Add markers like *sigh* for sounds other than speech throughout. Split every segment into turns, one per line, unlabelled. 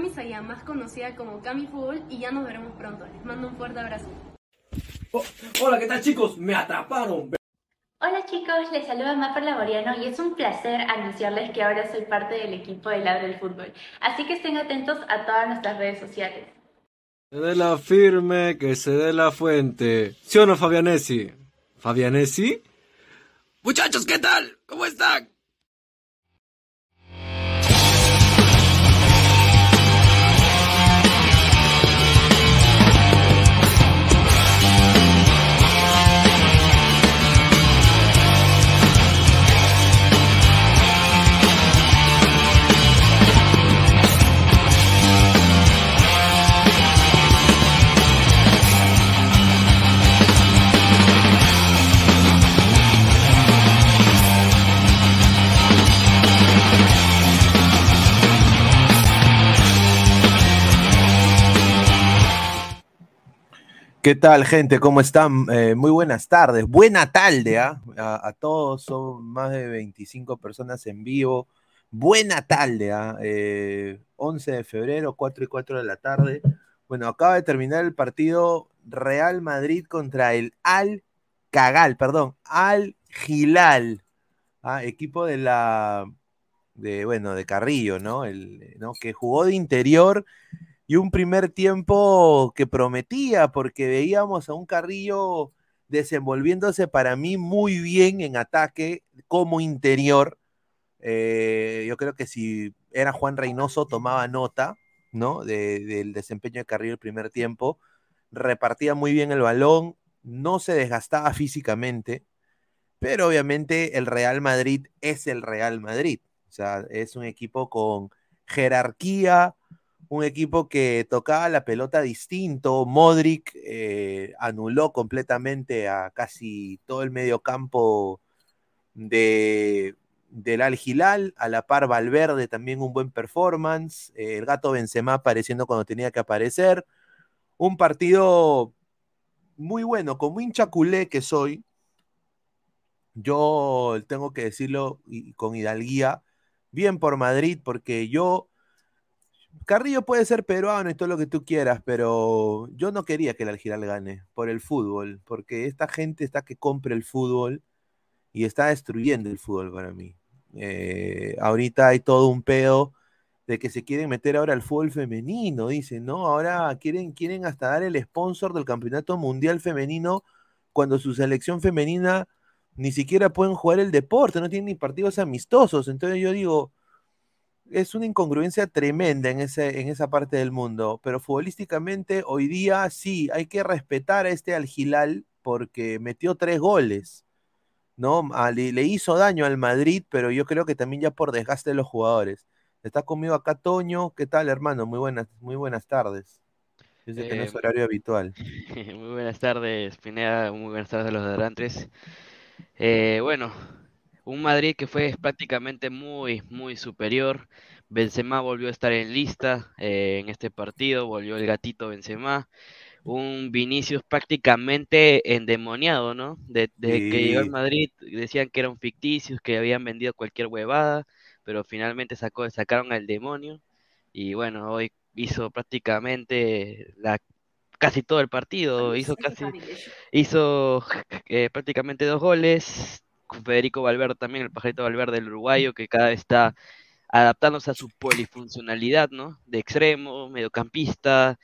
Cami Saya, más conocida como Cami Fútbol, y ya nos veremos pronto. Les mando un fuerte abrazo.
Oh, hola, ¿qué tal chicos? Me atraparon.
Hola chicos, les saluda Mafra Laboriano y es un placer anunciarles que ahora soy parte del equipo de Ladre del Fútbol. Así que estén atentos a todas nuestras redes sociales.
Se dé la firme, que se dé la fuente. ¿Sí o no, Fabianesi? ¿Fabianesi? Muchachos, ¿qué tal? ¿Cómo están?
¿Qué tal, gente? ¿Cómo están? Eh, muy buenas tardes. Buena tarde ¿ah? a, todos. Son más de 25 personas en vivo. Buena tarde, ¿ah? 11 de febrero, 4 y 4 de la tarde. Bueno, acaba de terminar el partido Real Madrid contra el Al Cagal, perdón, Al Gilal, ¿ah? equipo de la, de, bueno, de Carrillo, ¿no? El, ¿no? Que jugó de interior y un primer tiempo que prometía, porque veíamos a un Carrillo desenvolviéndose para mí muy bien en ataque como interior. Eh, yo creo que si era Juan Reynoso tomaba nota, ¿no? del desempeño de Carrillo el primer tiempo. Repartía muy bien el balón, no se desgastaba físicamente, pero obviamente el Real Madrid es el Real Madrid. O sea, es un equipo con jerarquía, un equipo que tocaba la pelota distinto. Modric eh, anuló completamente a casi todo el medio campo de, del Al Gilal. A la par Valverde también un buen performance. Eh, el gato Benzema apareciendo cuando tenía que aparecer. Un partido muy bueno, como hincha culé que soy. Yo tengo que decirlo con hidalguía, bien por Madrid, porque yo Carrillo puede ser peruano y todo lo que tú quieras, pero yo no quería que el Algiral gane por el fútbol, porque esta gente está que compre el fútbol y está destruyendo el fútbol para mí. Eh, ahorita hay todo un pedo de que se quieren meter ahora al fútbol femenino, dicen, ¿no? Ahora quieren, quieren hasta dar el sponsor del campeonato mundial femenino cuando su selección femenina ni siquiera pueden jugar el deporte, no tienen ni partidos amistosos. Entonces yo digo, es una incongruencia tremenda en, ese, en esa parte del mundo, pero futbolísticamente hoy día sí, hay que respetar a este Algilal porque metió tres goles, ¿no? le, hizo daño al Madrid, pero yo creo que también ya por desgaste de los jugadores. Está conmigo acá Toño, ¿qué tal hermano? Muy buenas, muy buenas tardes. Dice que no es eh, horario habitual. *laughs*
Muy buenas tardes, Pineda, muy buenas tardes a los adelantes. Eh, bueno, un Madrid que fue prácticamente muy, muy superior. Benzema volvió a estar en lista eh, en este partido, volvió el gatito Benzema. Un Vinicius prácticamente endemoniado, ¿no? Desde que llegó al Madrid decían que era un ficticio, que habían vendido cualquier huevada, pero finalmente sacó, sacaron al demonio. Y bueno, hoy hizo prácticamente la casi todo el partido, hizo casi, hizo *laughs* eh, prácticamente dos goles, Federico Valverde también, el pajarito Valverde del uruguayo, que cada vez está adaptándose a su polifuncionalidad, ¿no? De extremo, mediocampista,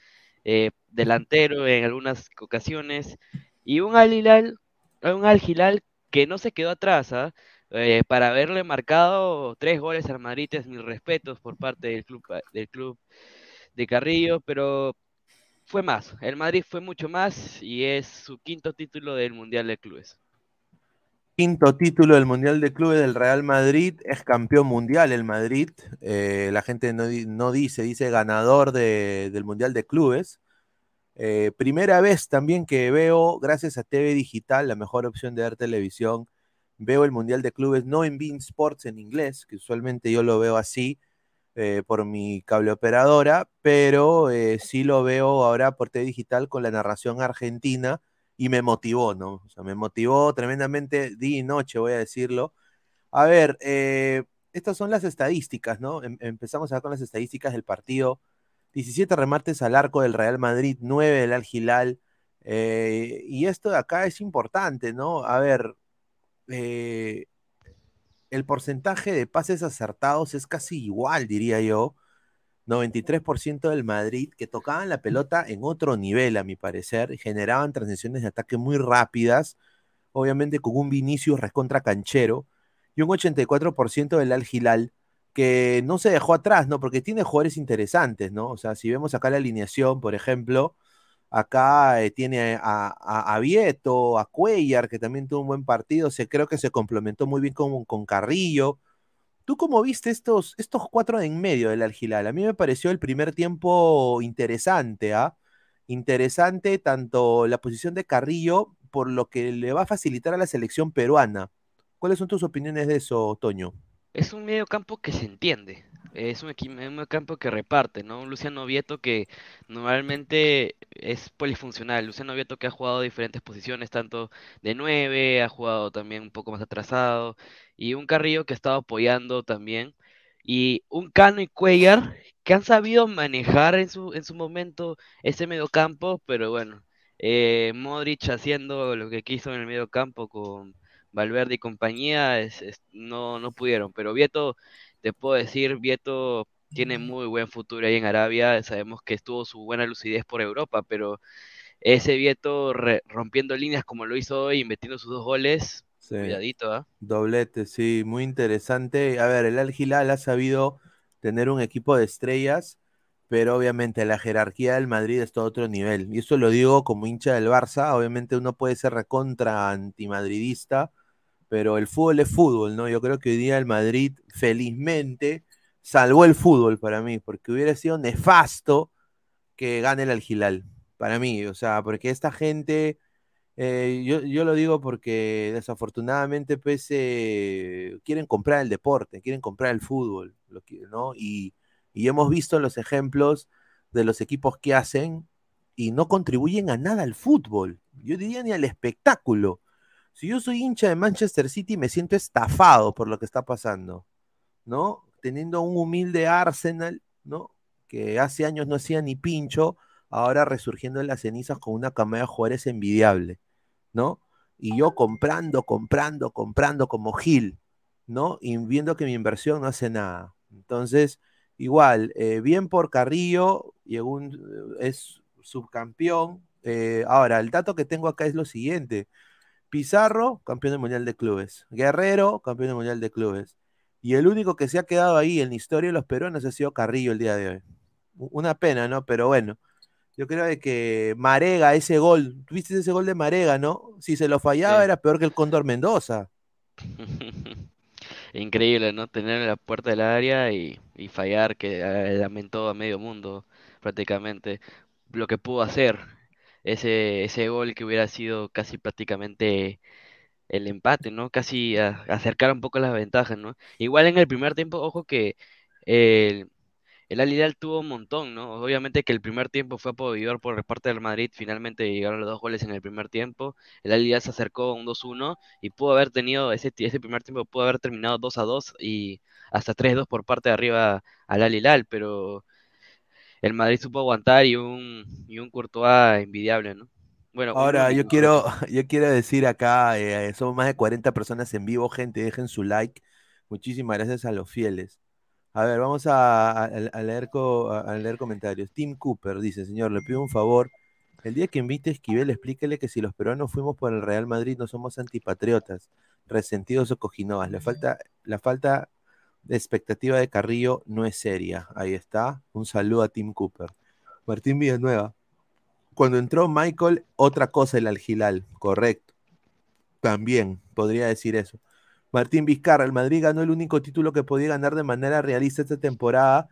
eh, delantero en algunas ocasiones, y un Al un Al que no se quedó atrás, ¿ah? eh, para haberle marcado tres goles al Madrid es mis respetos por parte del club, del club de Carrillo, pero fue más, el Madrid fue mucho más y es su quinto título del Mundial de Clubes
quinto título del Mundial de Clubes del Real Madrid, es campeón mundial el Madrid, eh, la gente no, dice, dice ganador del Mundial de Clubes. Eh, primera vez también que veo, gracias a TV Digital, la mejor opción de ver televisión, veo el Mundial de Clubes no en Bean Sports en inglés, que usualmente yo lo veo así eh, por mi cable operadora, pero sí lo veo ahora por TV Digital con la narración argentina y me motivó, ¿no? O sea, me motivó tremendamente día y noche, voy a decirlo. A ver, eh, estas son las estadísticas, ¿no? Em, empezamos a ver con las estadísticas del partido. 17 remates al arco del Real Madrid, 9 del Al Hilal. Eh, y esto de acá es importante, ¿no? A ver, eh, el porcentaje de pases acertados es casi igual, diría yo. 93% del Madrid, que tocaban la pelota en otro nivel, a mi parecer, generaban transiciones de ataque muy rápidas, obviamente con un Vinicius recontra canchero, y un 84% del Al Hilal, que no se dejó atrás, ¿no? Porque tiene jugadores interesantes, ¿no? O sea, si vemos acá la alineación, por ejemplo, acá eh, tiene a, a, Vieto, a Cuellar, que también tuvo un buen partido, se, creo que se complementó muy bien con, con Carrillo. ¿Tú cómo viste estos, estos cuatro en medio del Algilal? A mí me pareció el primer tiempo interesante, ¿ah? Interesante tanto la posición de Carrillo por lo que le va a facilitar a la selección peruana. ¿Cuáles son tus opiniones de eso, Toño?
Es un medio campo que se entiende. Es un, medio campo que reparte, ¿no? Un Luciano Vieto que normalmente es polifuncional. Luciano Vieto que ha jugado diferentes posiciones, tanto de nueve, ha jugado también un poco más atrasado, y un Carrillo que ha estado apoyando también, y un Cano y Cuellar que han sabido manejar en su, en su momento ese medio campo, pero bueno, eh, Modric haciendo lo que quiso en el medio campo con Valverde y compañía, no, no pudieron. Pero Vieto, te puedo decir, Vieto tiene muy buen futuro ahí en Arabia. Sabemos que estuvo su buena lucidez por Europa, pero ese Vieto rompiendo líneas como lo hizo hoy, metiendo sus dos goles, cuidadito, ¿ah?
Doblete, sí, muy interesante. A ver, el Al Hilal ha sabido tener un equipo de estrellas, pero obviamente la jerarquía del Madrid es todo otro nivel. Y eso lo digo como hincha del Barça. Obviamente uno puede ser recontra antimadridista, pero el fútbol es fútbol, ¿no? Yo creo que hoy día el Madrid, felizmente, salvó el fútbol para mí, porque hubiera sido nefasto que gane el Algilal, para mí, o sea, porque esta gente, eh, yo, lo digo porque desafortunadamente pues eh, quieren comprar el deporte, quieren comprar el fútbol, ¿no? Y, y hemos visto los ejemplos de los equipos que hacen y no contribuyen a nada al fútbol, yo diría ni al espectáculo. Si yo soy hincha de Manchester City, me siento estafado por lo que está pasando, ¿no? Teniendo un humilde Arsenal, ¿no? Que hace años no hacía ni pincho, ahora resurgiendo en las cenizas con una camada de jugadores envidiable, ¿no? Y yo comprando, comprando, comprando como Gil, ¿no? Y viendo que mi inversión no hace nada. Entonces, igual, eh, bien por Carrillo, y es subcampeón. Eh, ahora, el dato que tengo acá es lo siguiente. Pizarro, campeón del Mundial de Clubes. Guerrero, campeón del Mundial de Clubes. Y el único que se ha quedado ahí en la historia de los peruanos ha sido Carrillo el día de hoy. Una pena, ¿no? Pero bueno, yo creo que Marega, ese gol, ¿tuviste ese gol de Marega, no? Si se lo fallaba era peor que el Cóndor Mendoza. *laughs*
Increíble, ¿no? Tener la puerta del área y, fallar, que lamentó a medio mundo prácticamente lo que pudo hacer ese, ese gol que hubiera sido casi prácticamente el empate, ¿no? Casi acercar un poco las ventajas, ¿no? Igual en el primer tiempo, ojo que el, el Al tuvo un montón, ¿no? Obviamente que el primer tiempo fue apoyador por parte del Madrid, finalmente llegaron los dos goles en el primer tiempo, el Al se acercó a un 2-1 y pudo haber tenido, ese, ese primer tiempo pudo haber terminado 2-2 y hasta 3-2 por parte de arriba al Al pero el Madrid supo aguantar y un, y un Courtois envidiable, ¿no?
Bueno, ahora yo quiero, *laughs* yo quiero decir acá, eh, somos más de 40 personas en vivo, gente, dejen su like. Muchísimas gracias a los fieles. A ver, vamos a, leer, a leer comentarios. Tim Cooper dice, señor, le pido un favor. El día que invite a Esquivel, explíquele que si los peruanos fuimos por el Real Madrid no somos antipatriotas, resentidos o cojinovas. Le falta, la falta la expectativa de Carrillo no es seria. Ahí está. Un saludo a Tim Cooper. Martín Villanueva. Cuando entró Michael, otra cosa el Algilal. Correcto. También podría decir eso. Martín Vizcarra, el Madrid ganó el único título que podía ganar de manera realista esta temporada,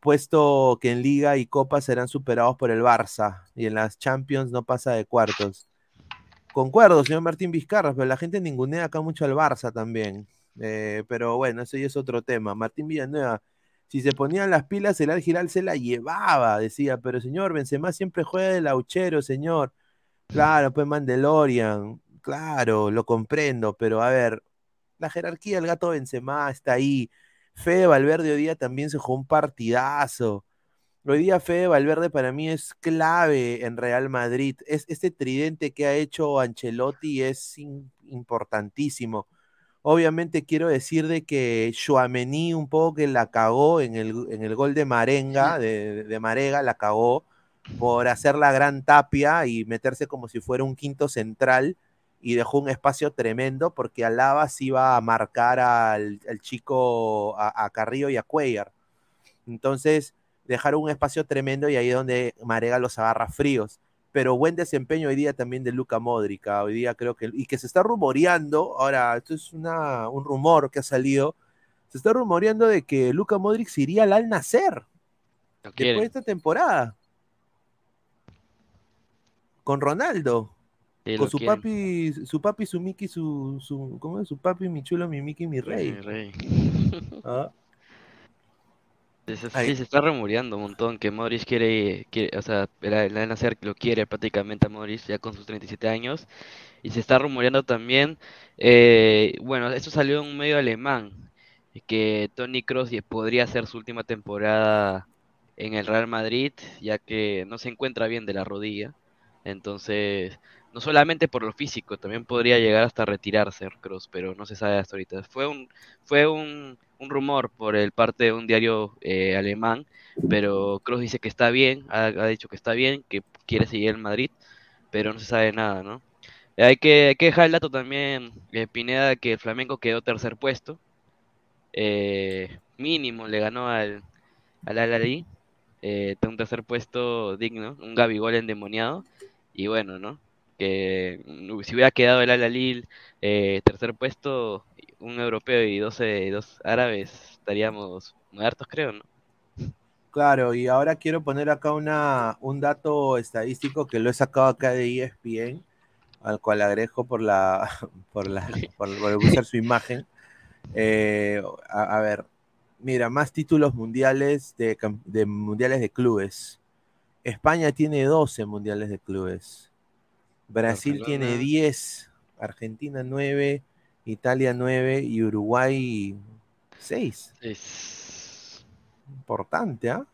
puesto que en Liga y Copa serán superados por el Barça y en las Champions no pasa de cuartos. Concuerdo, señor Martín Vizcarra, pero la gente ningunea acá mucho al Barça también. Eh, pero bueno, eso ya es otro tema. Martín Villanueva, si se ponían las pilas, el Al se la llevaba, decía, pero señor, Benzema siempre juega de lauchero, señor. Claro, pues Mandalorian, claro, lo comprendo, pero a ver, la jerarquía del gato Benzema está ahí. Fede Valverde hoy día también se jugó un partidazo. Hoy día Fede Valverde para mí es clave en Real Madrid. Es, este tridente que ha hecho Ancelotti es importantísimo. Obviamente quiero decir de que Chouameni un poco que la cagó en el, en el gol de Marenga, de, de Marega, la cagó por hacer la gran tapia y meterse como si fuera un quinto central y dejó un espacio tremendo porque Alaba se iba a marcar al, al chico, a, a Carrillo y a Cuellar. Entonces dejaron un espacio tremendo y ahí es donde Marega los agarra fríos. Pero buen desempeño hoy día también de Luca Modric. ah, Hoy día creo que, y que se está rumoreando, ahora, esto es una, un rumor que ha salido, se está rumoreando de que Luca Modric se iría al Al Nacer después
quieren.
de esta temporada. Con Ronaldo,
Sí,
con su
quieren.
papi, su papi, su Mickey, su, su, ¿cómo es? Su papi, mi chulo, mi Mickey, mi rey.
Mi rey.
Ah,
se, sí, se está rumoreando un montón que Modric quiere, quiere o sea, el el Al Nassr lo quiere prácticamente a Modric ya con sus 37 años. Y se está rumoreando también, eh, bueno, esto salió en un medio alemán, que Toni Kroos podría ser su última temporada en el Real Madrid, ya que no se encuentra bien de la rodilla. Entonces, no solamente por lo físico, también podría llegar hasta retirarse Kroos, pero no se sabe hasta ahorita. Fue un, fue un, un rumor por el parte de un diario eh, alemán, pero Kroos dice que está bien, ha, dicho que está bien, que quiere seguir en Madrid, pero no se sabe nada, ¿no? Hay que, hay que dejar el dato también, eh, Pineda, que el Flamengo quedó tercer puesto, eh, mínimo le ganó al, al Al-Ahly, eh, un tercer puesto digno, un Gabigol endemoniado, y bueno, ¿no? Que si hubiera quedado el Al-Ahly eh, tercer puesto, un europeo y 12, dos árabes, estaríamos muertos, creo, ¿no?
Claro, y ahora quiero poner acá una, un dato estadístico que lo he sacado acá de ESPN, al cual agradezco por la *laughs* por la por, por usar su imagen. Eh, a, a ver, mira, más títulos mundiales de, cam- de mundiales de clubes. España tiene 12 mundiales de clubes. Brasil
Barcelona.
tiene 10, Argentina 9, Italia 9 y Uruguay 6.
Es-
Importante, ¿ah?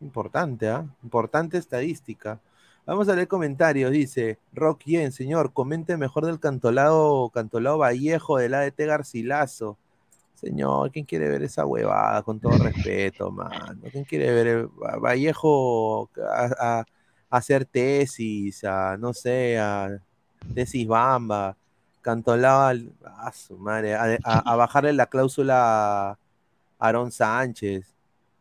Importante, ¿ah? Importante estadística. Vamos a leer comentarios. Dice Rock Yen, señor, comente mejor del cantolado, cantolado Vallejo del ADT Garcilaso. Señor, ¿quién quiere ver esa huevada? Con todo respeto, mano. ¿Quién quiere ver el Va- Vallejo a, a- a hacer tesis, a no sé, a tesis bamba, cantolado al- a su madre, a, a- a bajarle la cláusula a Aarón Sánchez.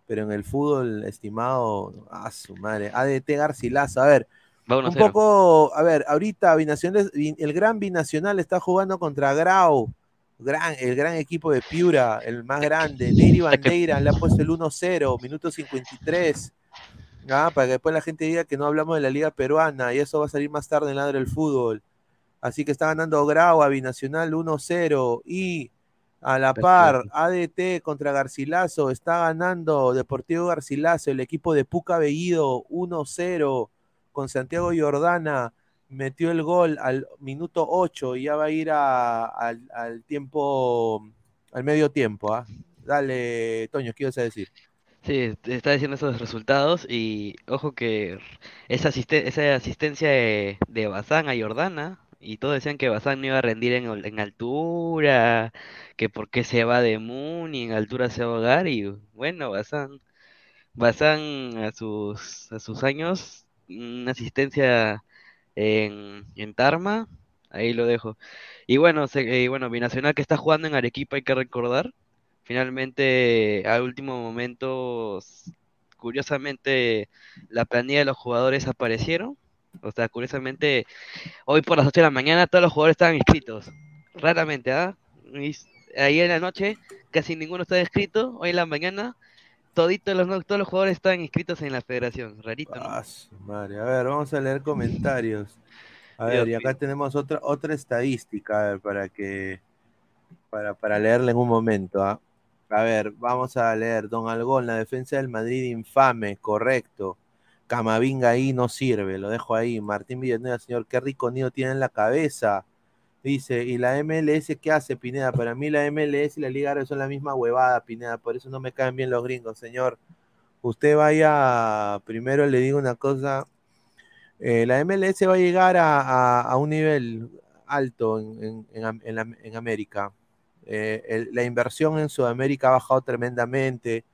Pero en el fútbol, estimado, a su madre, ADT Garcilaso. A ver, un
1-0.
poco, a ver, ahorita Binacional, el gran binacional está jugando contra Grau, gran, el gran equipo de Piura, el más grande. Neri Bandeira le ha puesto el 1-0, minuto 53. Ah, para que después la gente diga que no hablamos de la Liga Peruana y eso va a salir más tarde en Ladre del Fútbol. Así que está ganando Grau a Binacional 1-0 y a la par ADT contra Garcilaso está ganando Deportivo Garcilaso, el equipo de Puca Bellido 1-0 con Santiago Jordana metió el gol al minuto 8 y ya va a ir a- al, al tiempo, al medio tiempo. ¿ah? Dale, Toño, ¿qué ibas a decir?
Sí, te está diciendo esos resultados y ojo que esa, asiste- esa asistencia de, de Bazán a Jordana y todos decían que Bazán no iba a rendir en, en altura, que por qué se va de Moon y en altura se va a ahogar y bueno, Bazán, Bazán a sus, a sus años, una asistencia en, en Tarma, ahí lo dejo. Y bueno, se- y bueno, Binacional que está jugando en Arequipa, hay que recordar. Finalmente, al último momento, curiosamente, la planilla de los jugadores aparecieron. O sea, curiosamente, hoy por las 8 de la mañana todos los jugadores estaban inscritos. Raramente, ¿ah? Ayer en la noche casi ninguno estaba inscrito. Hoy en la mañana toditos los, no- todos los jugadores estaban inscritos en la federación. Rarito, ¿no?
Ah, madre. A ver, vamos a leer comentarios. A ver,
Dios
y acá
mío.
tenemos otra, otra estadística, a ver, para que, para, para leerla en un momento. ¿ah? A ver, vamos a leer. Don Algón, la defensa del Madrid infame, correcto. Camavinga ahí no sirve, lo dejo ahí. Martín Villanueva, señor, qué rico nido tiene en la cabeza. Dice, ¿y la MLS qué hace, Pineda? Para mí la MLS y la Liga Árabe son la misma huevada, Pineda, por eso no me caen bien los gringos, señor. usted vaya, primero le digo una cosa, eh, la MLS va a llegar a, un nivel alto en, América. Eh, la inversión en Sudamérica ha bajado tremendamente.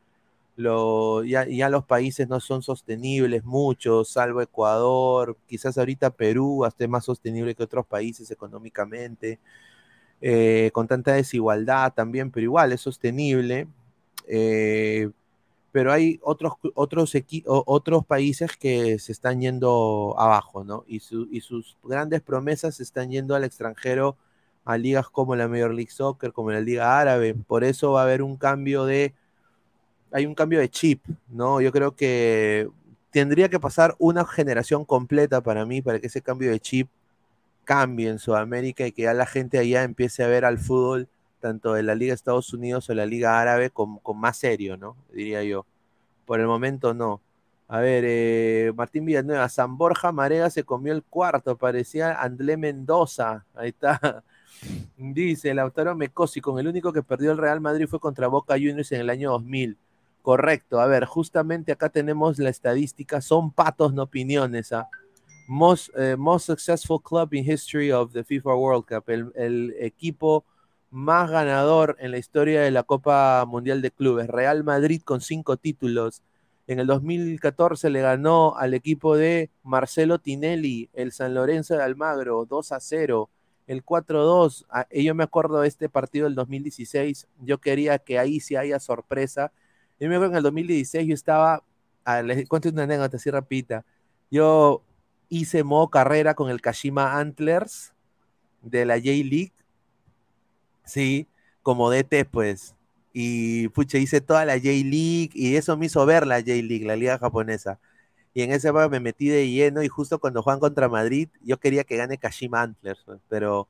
Ya, ya los países no son sostenibles muchos, salvo Ecuador, quizás ahorita Perú esté más sostenible que otros países económicamente, eh, con tanta desigualdad también, pero igual es sostenible. Eh, pero hay otros, otros, otros países que se están yendo abajo, ¿no? Y, su- y sus grandes promesas se están yendo al extranjero a ligas como la Major League Soccer, como la Liga Árabe. Por eso va a haber un cambio de, hay un cambio de chip, ¿no? Yo creo que tendría que pasar una generación completa para mí, para que ese cambio de chip cambie en Sudamérica y que ya la gente allá empiece a ver al fútbol tanto de la Liga de Estados Unidos o la Liga Árabe con, con más serio, ¿no? Diría yo. Por el momento no. A ver, eh, Martín Villanueva, San Borja Marega se comió el cuarto, parecía Andlé Mendoza. Ahí está. *laughs* Dice Lautaro Mecosi, con el único que perdió el Real Madrid fue contra Boca Juniors en el año 2000. Correcto, a ver, justamente acá tenemos la estadística, son patos, no opiniones. ¿ah? Most, eh, most successful club in history of the FIFA World Cup, el, equipo más ganador en la historia de la Copa Mundial de Clubes, Real Madrid con cinco títulos. En el 2014 le ganó al equipo de Marcelo Tinelli, el San Lorenzo de Almagro, 2 a 0 el 4-2, ah, yo me acuerdo de este partido del 2016, yo quería que ahí sí haya sorpresa. Yo me acuerdo en el 2016 yo estaba, ah, les cuento una anécdota así rapidita, yo hice modo carrera con el Kashima Antlers de la J-League, sí, como DT pues, y pucha, hice toda la J-League y eso me hizo ver la J-League, la liga japonesa. Y en época me metí de lleno y justo cuando juegan contra Madrid, yo quería que gane Kashima Antlers, pues, pero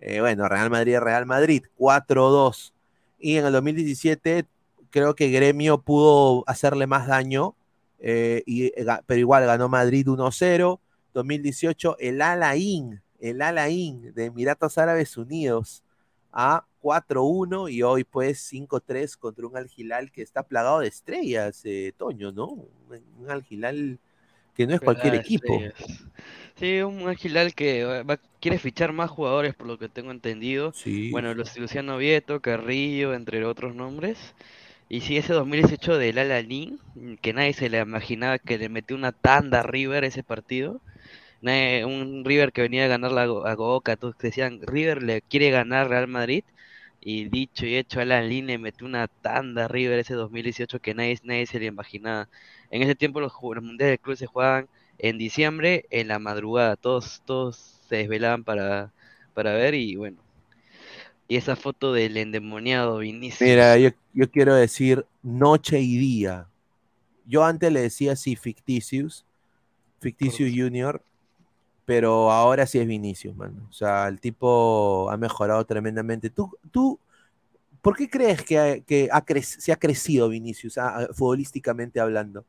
eh, bueno, Real Madrid, Real Madrid, 4-2. Y en el 2017 creo que Gremio pudo hacerle más daño, eh, y, eh, pero igual ganó Madrid 1-0. 2018 el Alain, el Alain de Emiratos Árabes Unidos a 4-1 y hoy pues 5-3 contra un Al Hilal que está plagado de estrellas, eh, Toño, ¿no? Un, un Al Hilal que no es cualquier equipo.
estrellas. Sí, un Agilal que va- va- quiere fichar más jugadores, por lo que tengo entendido.
Sí,
Bueno, los Luciano Vieto, Carrillo, entre otros nombres. Y sí, ese 2018 del Al-Ahly, que nadie se le imaginaba que le metió una tanda a River ese partido. Un River que venía a ganar la, a Boca, todos decían, River le quiere ganar Real Madrid. Y dicho y hecho, Al-Ahly le metió una tanda a River ese 2018 que nadie, nadie se le imaginaba. En ese tiempo los, los mundiales de club se jugaban en diciembre, en la madrugada. Todos, todos se desvelaban para, para ver y bueno. Y esa foto del endemoniado Vinicius.
Mira, yo, yo quiero decir noche y día. Yo antes le decía sí, ficticius, ficticius junior, pero ahora sí es Vinicius, mano. O sea, el tipo ha mejorado tremendamente. ¿Tú, tú por qué crees que, ha- que ha cre- se ha crecido Vinicius, ah, futbolísticamente hablando?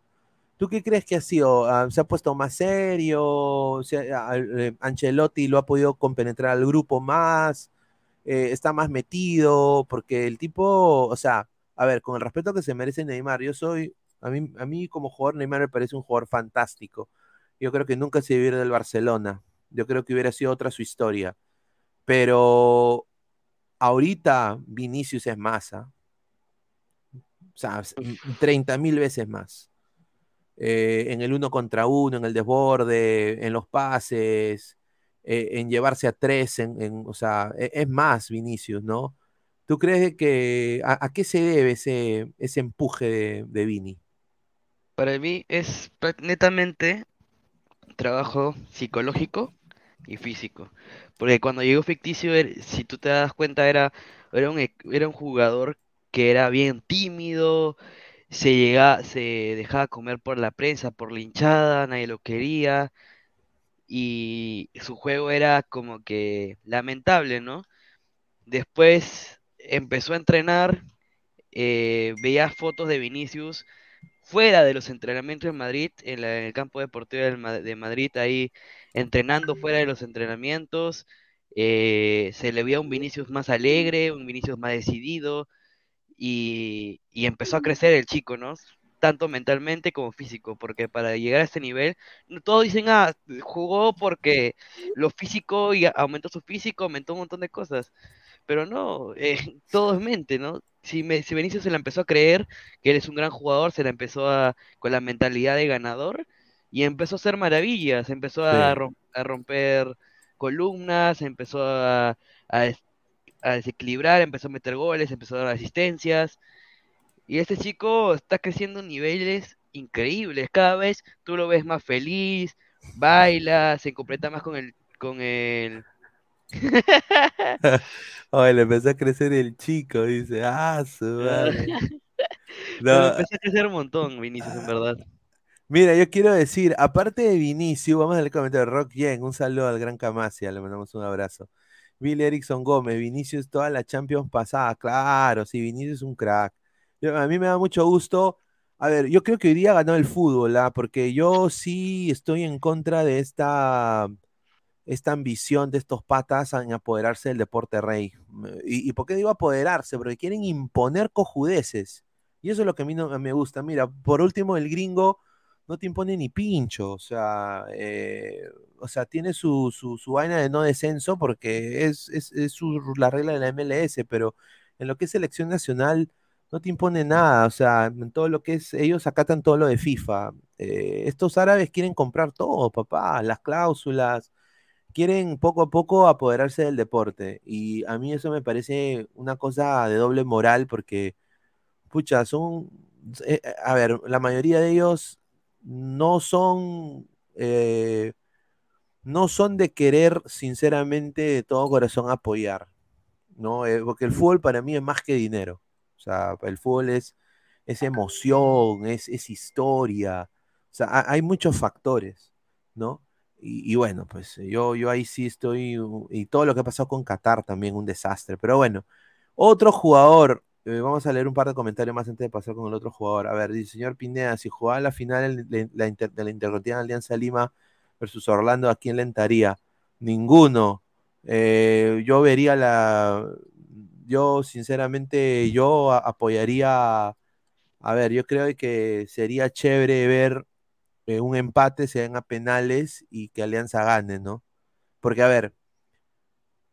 ¿Tú qué crees que ha sido? Ah, ¿Se ha puesto más serio? Ah, eh, Ancelotti lo ha podido compenetrar al grupo más? Eh, está más metido, porque el tipo, o sea, a ver, con el respeto que se merece Neymar, yo soy, a mí, a mí como jugador Neymar me parece un jugador fantástico. Yo creo que nunca se debió del Barcelona. Yo creo que hubiera sido otra su historia. Pero ahorita Vinicius es masa. O sea, 30 mil veces más. Eh, en el uno contra uno, en el desborde, en los pases, eh, en llevarse a tres, en, en- o sea, e- es más Vinicius, ¿no? ¿Tú crees que a, qué se debe ese, ese empuje de, de Vini?
Para mí es netamente trabajo psicológico y físico. Porque cuando llegó Ficticio, er- si tú te das cuenta, era, era un, e- era un jugador que era bien tímido, se llega, se dejaba comer por la prensa, por la hinchada, nadie lo quería, y su juego era como que lamentable, ¿no? Después empezó a entrenar, eh, veía fotos de Vinicius fuera de los entrenamientos en Madrid, en, la- el campo deportivo de Madrid, ahí entrenando fuera de los entrenamientos, eh, se le veía un Vinicius más alegre, un Vinicius más decidido, y, y empezó a crecer el chico, ¿no? Tanto mentalmente como físico, porque para llegar a este nivel, todos dicen, ah, jugó porque lo físico y aumentó su físico, aumentó un montón de cosas, pero no, *laughs* eh, todo es mente, ¿no? Si, me, si Vinicius se la empezó a creer que él es un gran jugador, se la empezó a, con la mentalidad de ganador y empezó a hacer maravillas, empezó a,
Sí.
a romper columnas, empezó a, a desequilibrar, empezó a meter goles, empezó a dar asistencias. Y este chico está creciendo en niveles increíbles. Cada vez tú lo ves más feliz, baila, se completa más con el, con el. *laughs* *laughs*
Oye, le empezó a crecer el chico, dice, ah, su madre. *laughs* No,
empezó a crecer un montón, Vinicius, en verdad.
Mira, yo quiero decir, aparte de Vinicius, vamos a leer el comentario. Rock Yen, un saludo al gran Camasia, le mandamos un abrazo. Billy Erickson Gómez, Vinicius toda la Champions pasada, claro, sí, Vinicius es un crack. A mí me da mucho gusto. A ver, yo creo que hoy día ganó el fútbol, ¿ah? Porque yo sí estoy en contra de esta, esta ambición de estos patas en apoderarse del deporte rey. ¿Y, y por qué digo apoderarse? Porque quieren imponer cojudeces. Y eso es lo que a mí no me gusta. Mira, por último, el gringo no te impone ni pincho, o sea, eh, o sea, tiene su, su, su vaina de no descenso porque es, es, es su- la regla de la MLS, pero en lo que es selección nacional no te impone nada, o sea, en todo lo que es, ellos acatan todo lo de FIFA. Eh, estos árabes quieren comprar todo, papá, las cláusulas, quieren poco a poco apoderarse del deporte, y a mí eso me parece una cosa de doble moral porque pucha, son, eh, a ver, la mayoría de ellos no son, eh, no son de querer sinceramente de todo corazón apoyar, ¿no? Porque el fútbol para mí es más que dinero, sea, el fútbol es, es emoción, es, es historia, o sea, ha- hay muchos factores, ¿no? Y, bueno, pues yo, yo ahí sí estoy, uh, y todo lo que ha pasado con Qatar también un desastre, pero bueno. Otro jugador, eh, vamos a leer un par de comentarios más antes de pasar con el otro jugador. A ver, dice señor Pineda, si jugaba la final de la, inter- Alianza Lima versus Orlando, ¿a quién le entraría? Ninguno. Eh, yo vería la. Yo, sinceramente, yo apoyaría. A ver, yo creo que sería chévere ver eh, un empate, se den a penales y que Alianza gane, ¿no? Porque, a ver,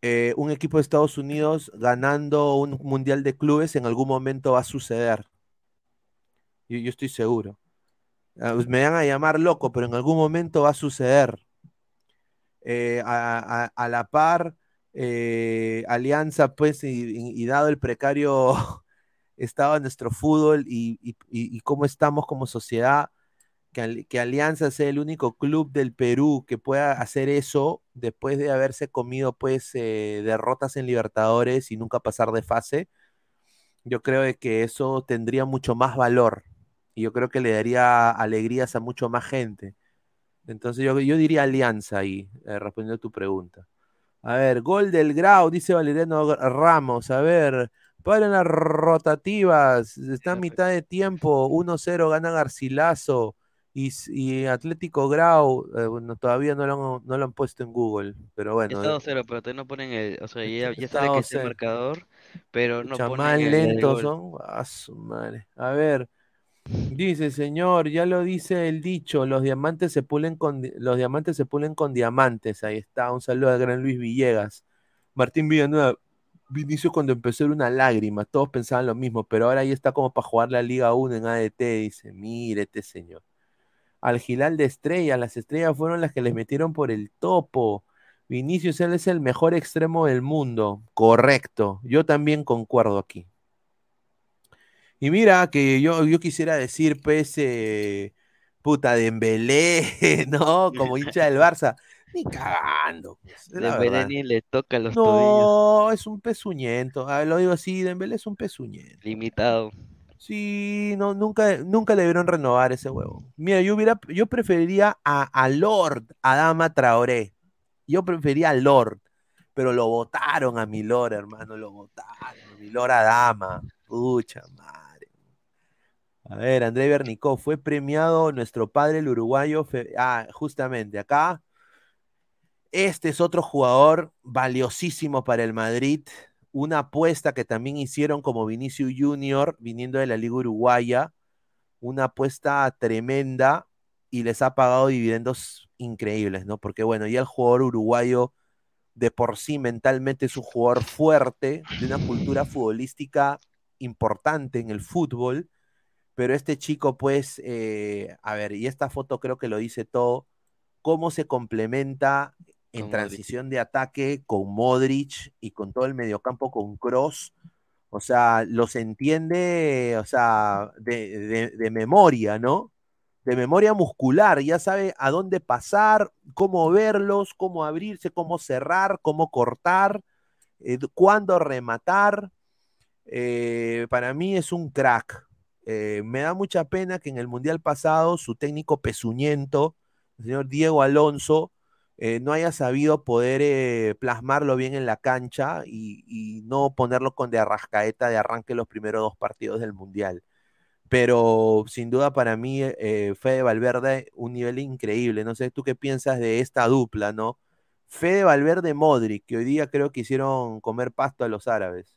eh, un equipo de Estados Unidos ganando un mundial de clubes en algún momento va a suceder. Yo, estoy seguro. Ah, pues me van a llamar loco, pero en algún momento va a suceder. Eh, a la par, eh, Alianza, pues, y, dado el precario *laughs* estado de nuestro fútbol y, cómo estamos como sociedad, que, Al- que Alianza sea el único club del Perú que pueda hacer eso después de haberse comido pues eh, derrotas en Libertadores y nunca pasar de fase, yo creo que eso tendría mucho más valor y yo creo que le daría alegrías a mucho más gente. Entonces yo, yo diría Alianza ahí, eh, respondiendo a tu pregunta. A ver, gol del Grau, dice Valeriano Ramos. A ver, paren las rotativas. Está a mitad de tiempo. 1-0 gana Garcilaso. Y, y Atlético Grau, eh, bueno, todavía no lo, han, no lo han puesto en Google. Pero bueno,
Está 2-0, pero todavía no ponen el. O sea, ya, ya *laughs* sabe que es el
2-0.
marcador, pero no
Pucha,
ponen
más
el,
lentos son. A su madre. A ver. Dice, señor, ya lo dice el dicho, los diamantes se pulen con los diamantes se pulen con diamantes. Ahí está, un saludo al gran Luis Villegas. Martín Villanueva, Vinicio cuando empezó era una lágrima, todos pensaban lo mismo, pero ahora ya está como para jugar la Liga 1 en ADT, dice, mire este señor. Al Gilal de Estrellas, las estrellas fueron las que les metieron por el topo. Vinicius, él es el mejor extremo del mundo. Correcto, yo también concuerdo aquí. Y mira que yo, yo quisiera decir, pues, eh, puta, Dembélé, *laughs* ¿no? Como hincha del Barça. Ni cagando, pues,
Dembélé ni le toca los tobillos.
No, es un pezuñento. Ah, lo digo así, Dembélé es un pezuñento.
Limitado.
Sí, no, nunca, nunca le debieron renovar ese huevo. Mira, yo hubiera, yo preferiría a, a Lord Adama Traoré. Yo prefería a Lord, pero lo votaron a mi Lord, hermano, lo votaron, mi Lord Adama. Pucha madre. A ver, André Bernicó, fue premiado nuestro padre el uruguayo. Ah, justamente acá. Este es otro jugador valiosísimo para el Madrid. Una apuesta que también hicieron como Vinicius Junior, viniendo de la Liga Uruguaya. una apuesta tremenda y les ha pagado dividendos increíbles, ¿no? Porque bueno, ya el jugador uruguayo de por sí mentalmente es un jugador fuerte, de una cultura futbolística importante en el fútbol, pero este chico pues, eh, a ver, y esta foto creo que lo dice todo, cómo se complementa en
Con Modric.
transición de ataque con Modric y con todo el mediocampo con Cross. O sea, los entiende, o sea, de, de- de memoria, ¿no? De memoria muscular, ya sabe a dónde pasar, cómo verlos, cómo abrirse, cómo cerrar, cómo cortar, eh, cuándo rematar. Eh, para mí es un crack. Eh, me da mucha pena que en el Mundial pasado su técnico pezuñento, el señor Diego Alonso, eh, no haya sabido poder eh, plasmarlo bien en la cancha y, no ponerlo con de arrascaeta de arranque los primeros dos partidos del Mundial. Pero sin duda para mí, Fede Valverde, un nivel increíble. No sé tú qué piensas de esta dupla, ¿no? Fede Valverde Modric, que hoy día creo que hicieron comer pasto a los árabes.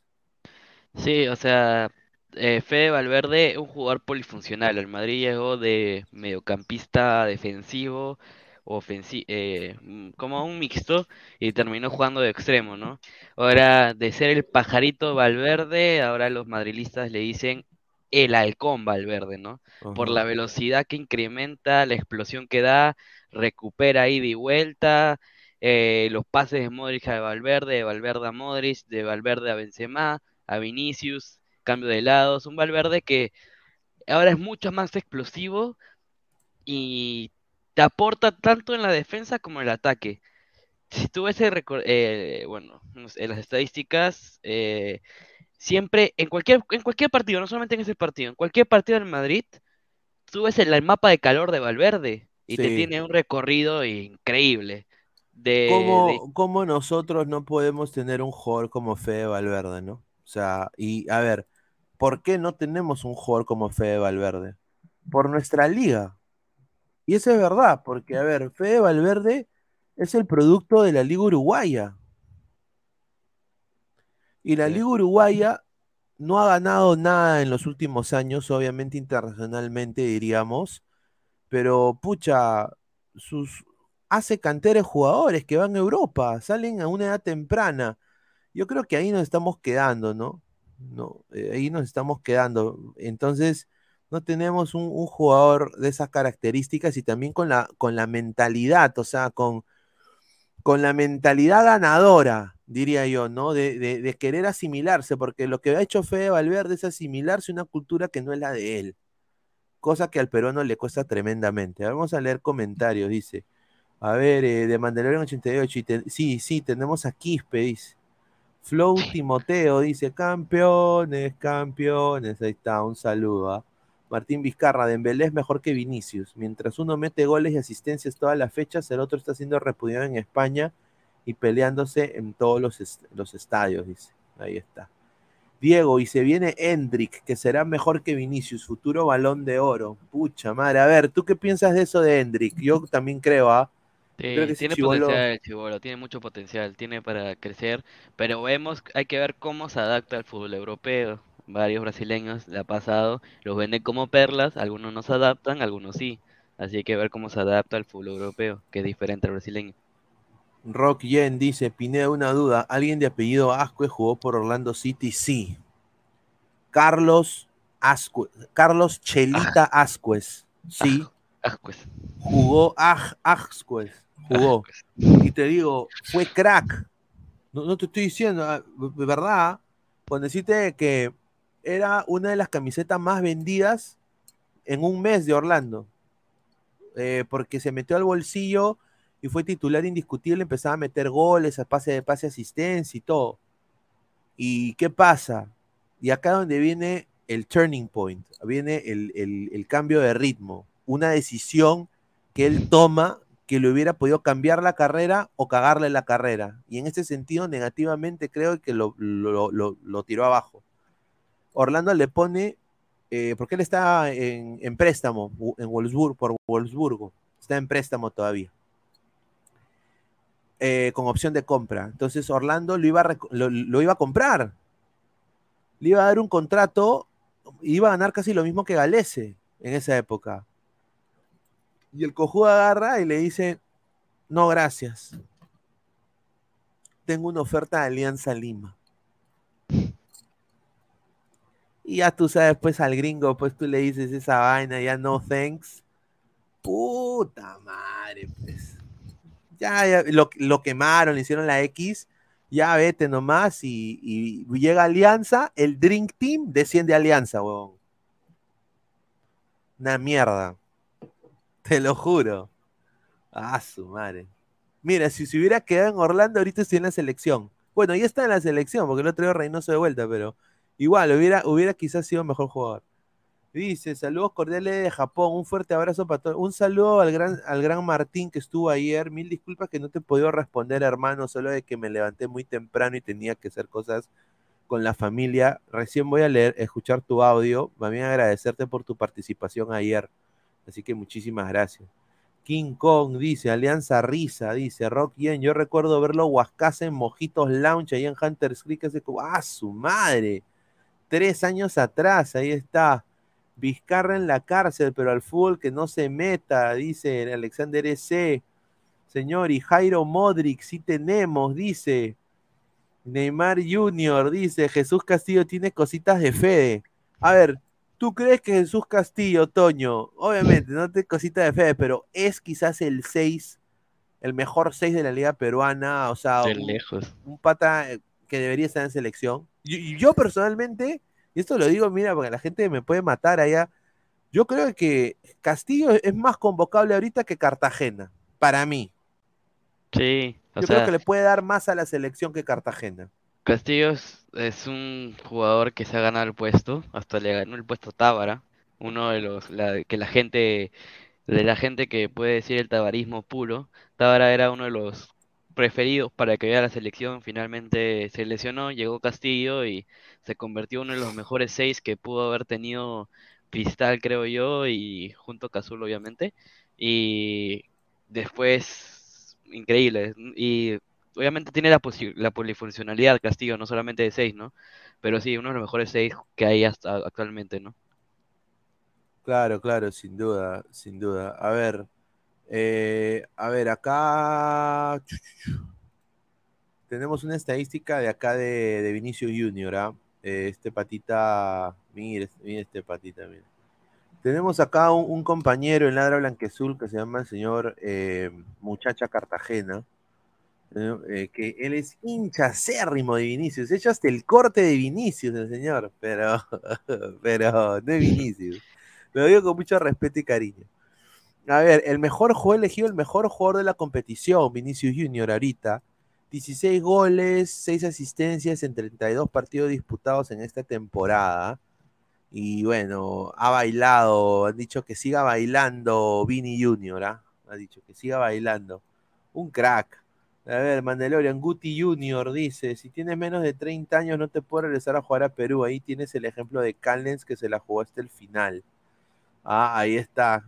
Sí, o sea, eh, Fede Valverde, un jugador polifuncional. El Madrid llegó de mediocampista defensivo, ofensi eh, mm, como un mixto, y terminó jugando de extremo, ¿no? Ahora, de ser el pajarito Valverde, ahora los madrilistas le dicen el halcón Valverde, ¿no? Por la velocidad que incrementa, la explosión que da, recupera ida y vuelta, eh, los pases de Modric a Valverde, de Valverde a Modric, de Valverde a Benzema a Vinicius, cambio de lados, un Valverde que ahora es mucho más explosivo y te aporta tanto en la defensa como en el ataque. Si tú ves el eh, bueno, en las estadísticas, eh, siempre, en cualquier, en cualquier partido, no solamente en ese partido, en cualquier partido del Madrid, tú ves el, el mapa de calor de Valverde y te tiene un recorrido increíble. De, de-
¿Cómo, cómo nosotros no podemos tener un jugador como Fede Valverde, no? O sea, y a ver, ¿por qué no tenemos un jugador como Fede Valverde? Por nuestra liga. Y eso es verdad, porque, a ver, Fede Valverde es el producto de la liga uruguaya. Y la liga uruguaya no ha ganado nada en los últimos años, obviamente internacionalmente diríamos, pero pucha, sus hace cantera de jugadores que van a Europa, salen a una edad temprana. Yo creo que ahí nos estamos quedando, ¿no? No, eh, ahí nos estamos quedando. Entonces, no tenemos un, jugador de esas características y también con la, con la mentalidad, o sea, con, con la mentalidad ganadora, diría yo, ¿no? De, querer asimilarse, porque lo que ha hecho Fede Valverde es asimilarse una cultura que no es la de él, cosa que al peruano le cuesta tremendamente. Vamos a leer comentarios, dice. A ver, eh, de Mandalorian 88, y te- sí, sí, tenemos a Quispe, dice. Flow Timoteo dice, campeones, campeones, ahí está, un saludo. ¿ah? Martín Vizcarra, Dembélé es mejor que Vinicius. Mientras uno mete goles y asistencias todas las fechas, el otro está siendo repudiado en España y peleándose en todos los, est- los estadios, dice. Ahí está. Diego, y se viene Hendrik, que será mejor que Vinicius, futuro balón de oro. Pucha madre, a ver, ¿tú qué piensas de eso de Hendrik? Yo también creo, ¿ah?
Sí, tiene
chibolo-
potencial el chibolo, tiene mucho potencial, tiene para crecer, pero vemos, hay que ver cómo se adapta al fútbol europeo. Varios brasileños le ha pasado, los venden como perlas, algunos no se adaptan, algunos sí. Así hay que ver cómo se adapta al fútbol europeo, que es diferente al brasileño.
Rock Yen dice, Pineda, una duda. ¿Alguien de apellido Ascue jugó por Orlando City? Sí. Carlos Ascue, Carlos Chelita Ascuez. Sí.
Ah, pues.
Jugó Aj, Ascuez. Jugó.
pues.
Y te digo, fue crack. No, no te estoy diciendo, ah, de verdad, cuando deciste que era una de las camisetas más vendidas en un mes de Orlando. Eh, porque se metió al bolsillo y fue titular indiscutible, empezaba a meter goles, a pase de pase, asistencia y todo. ¿Y qué pasa? Y acá donde viene el turning point, viene el, el- el cambio de ritmo, una decisión que él toma que le hubiera podido cambiar la carrera o cagarle la carrera. Y en ese sentido, negativamente, creo que lo, lo- lo- tiró abajo. Orlando le pone, eh, porque él está en, préstamo en por Wolfsburgo, está en préstamo todavía, eh, con opción de compra. Entonces Orlando lo iba, a lo iba a comprar, le iba a dar un contrato, iba a ganar casi lo mismo que Galese. en esa época. Y el cojudo agarra y le dice, no, gracias. Tengo una oferta de Alianza Lima. Y ya tú sabes, pues al gringo, pues tú le dices esa vaina, ya no thanks. Puta madre, pues. Ya, lo quemaron, le hicieron la X ya vete nomás y, y, llega Alianza, el Drink Team desciende a Alianza, huevón. Una mierda. Te lo juro. Ah, su madre. Mira, si se hubiera quedado en Orlando, ahorita estoy en la selección. Bueno, ya está en la selección, porque el otro día Reynoso de vuelta, pero igual, hubiera, hubiera quizás sido mejor jugador. Dice, saludos cordiales de Japón, un fuerte abrazo para todos. Un saludo al gran, al gran Martín que estuvo ayer. Mil disculpas que no te he podido responder, hermano, solo de que me levanté muy temprano y tenía que hacer cosas con la familia. Recién voy a leer, escuchar tu audio. También agradecerte por tu participación ayer. Así que muchísimas gracias. King Kong dice, Alianza Risa, dice, Rock Yen, yo recuerdo verlo Huascase en Mojitos Lounge ahí en Hunter's Creek hace como, ¡ah, su madre! Tres años atrás, ahí está. Vizcarra en la cárcel, pero al fútbol que no se meta, dice Alexander S. Señor, y Jairo Modric, sí tenemos, dice. Neymar Jr., dice, Jesús Castillo tiene cositas de Fede. A ver, ¿tú crees que Jesús Castillo, Toño, obviamente, no tiene cositas de Fede, pero es quizás el 6, el mejor 6 de la liga peruana, o sea,
De
un,
lejos.
un pata que debería estar en selección? Yo, yo personalmente y esto lo digo, mira, porque la gente me puede matar allá. Yo creo que Castillo es más convocable ahorita que Cartagena, para mí.
Sí, o
Yo
sea,
creo que le puede dar más a la selección que Cartagena.
Castillo es, un jugador que se ha ganado el puesto, hasta le ganó el puesto Tábara, uno de los la- que la gente, de la gente que puede decir el tabarismo puro, Tábara era uno de los preferidos para que vaya a la selección, finalmente se lesionó, llegó Castillo y se convirtió en uno de los mejores seis que pudo haber tenido Cristal, creo yo, y junto a Cazul, obviamente, y después, increíble, y obviamente tiene la, la polifuncionalidad Castillo, no solamente de 6, ¿no? Pero sí, uno de los mejores 6 que hay hasta actualmente, ¿no?
Claro, claro, sin duda, sin duda. A ver, eh, a ver, acá tenemos una estadística de acá de, de Vinicio Junior, ¿ah? Eh, este patita, mire, mire este patita, mire. Tenemos acá un, un compañero en Ladra Blanquezul que se llama el señor eh, Muchacha Cartagena, eh, que él es hincha acérrimo de Vinicius, hecho hasta el corte de Vinicius el señor, pero, *laughs* pero no es Vinicius. Lo digo con mucho respeto y cariño. A ver, el mejor jugador elegido, el mejor jugador de la competición, Vinicius Junior ahorita. 16 goles, 6 asistencias en 32 partidos disputados en esta temporada. Y bueno, ha bailado, han dicho que siga bailando Vini Junior, ¿ah? Ha dicho que siga bailando. Un crack. A ver, Mandalorian, Guti Junior dice, si tienes menos de 30 años no te puedes regresar a jugar a Perú. Ahí tienes el ejemplo de Callens que se la jugó hasta el final. Ah, ahí está.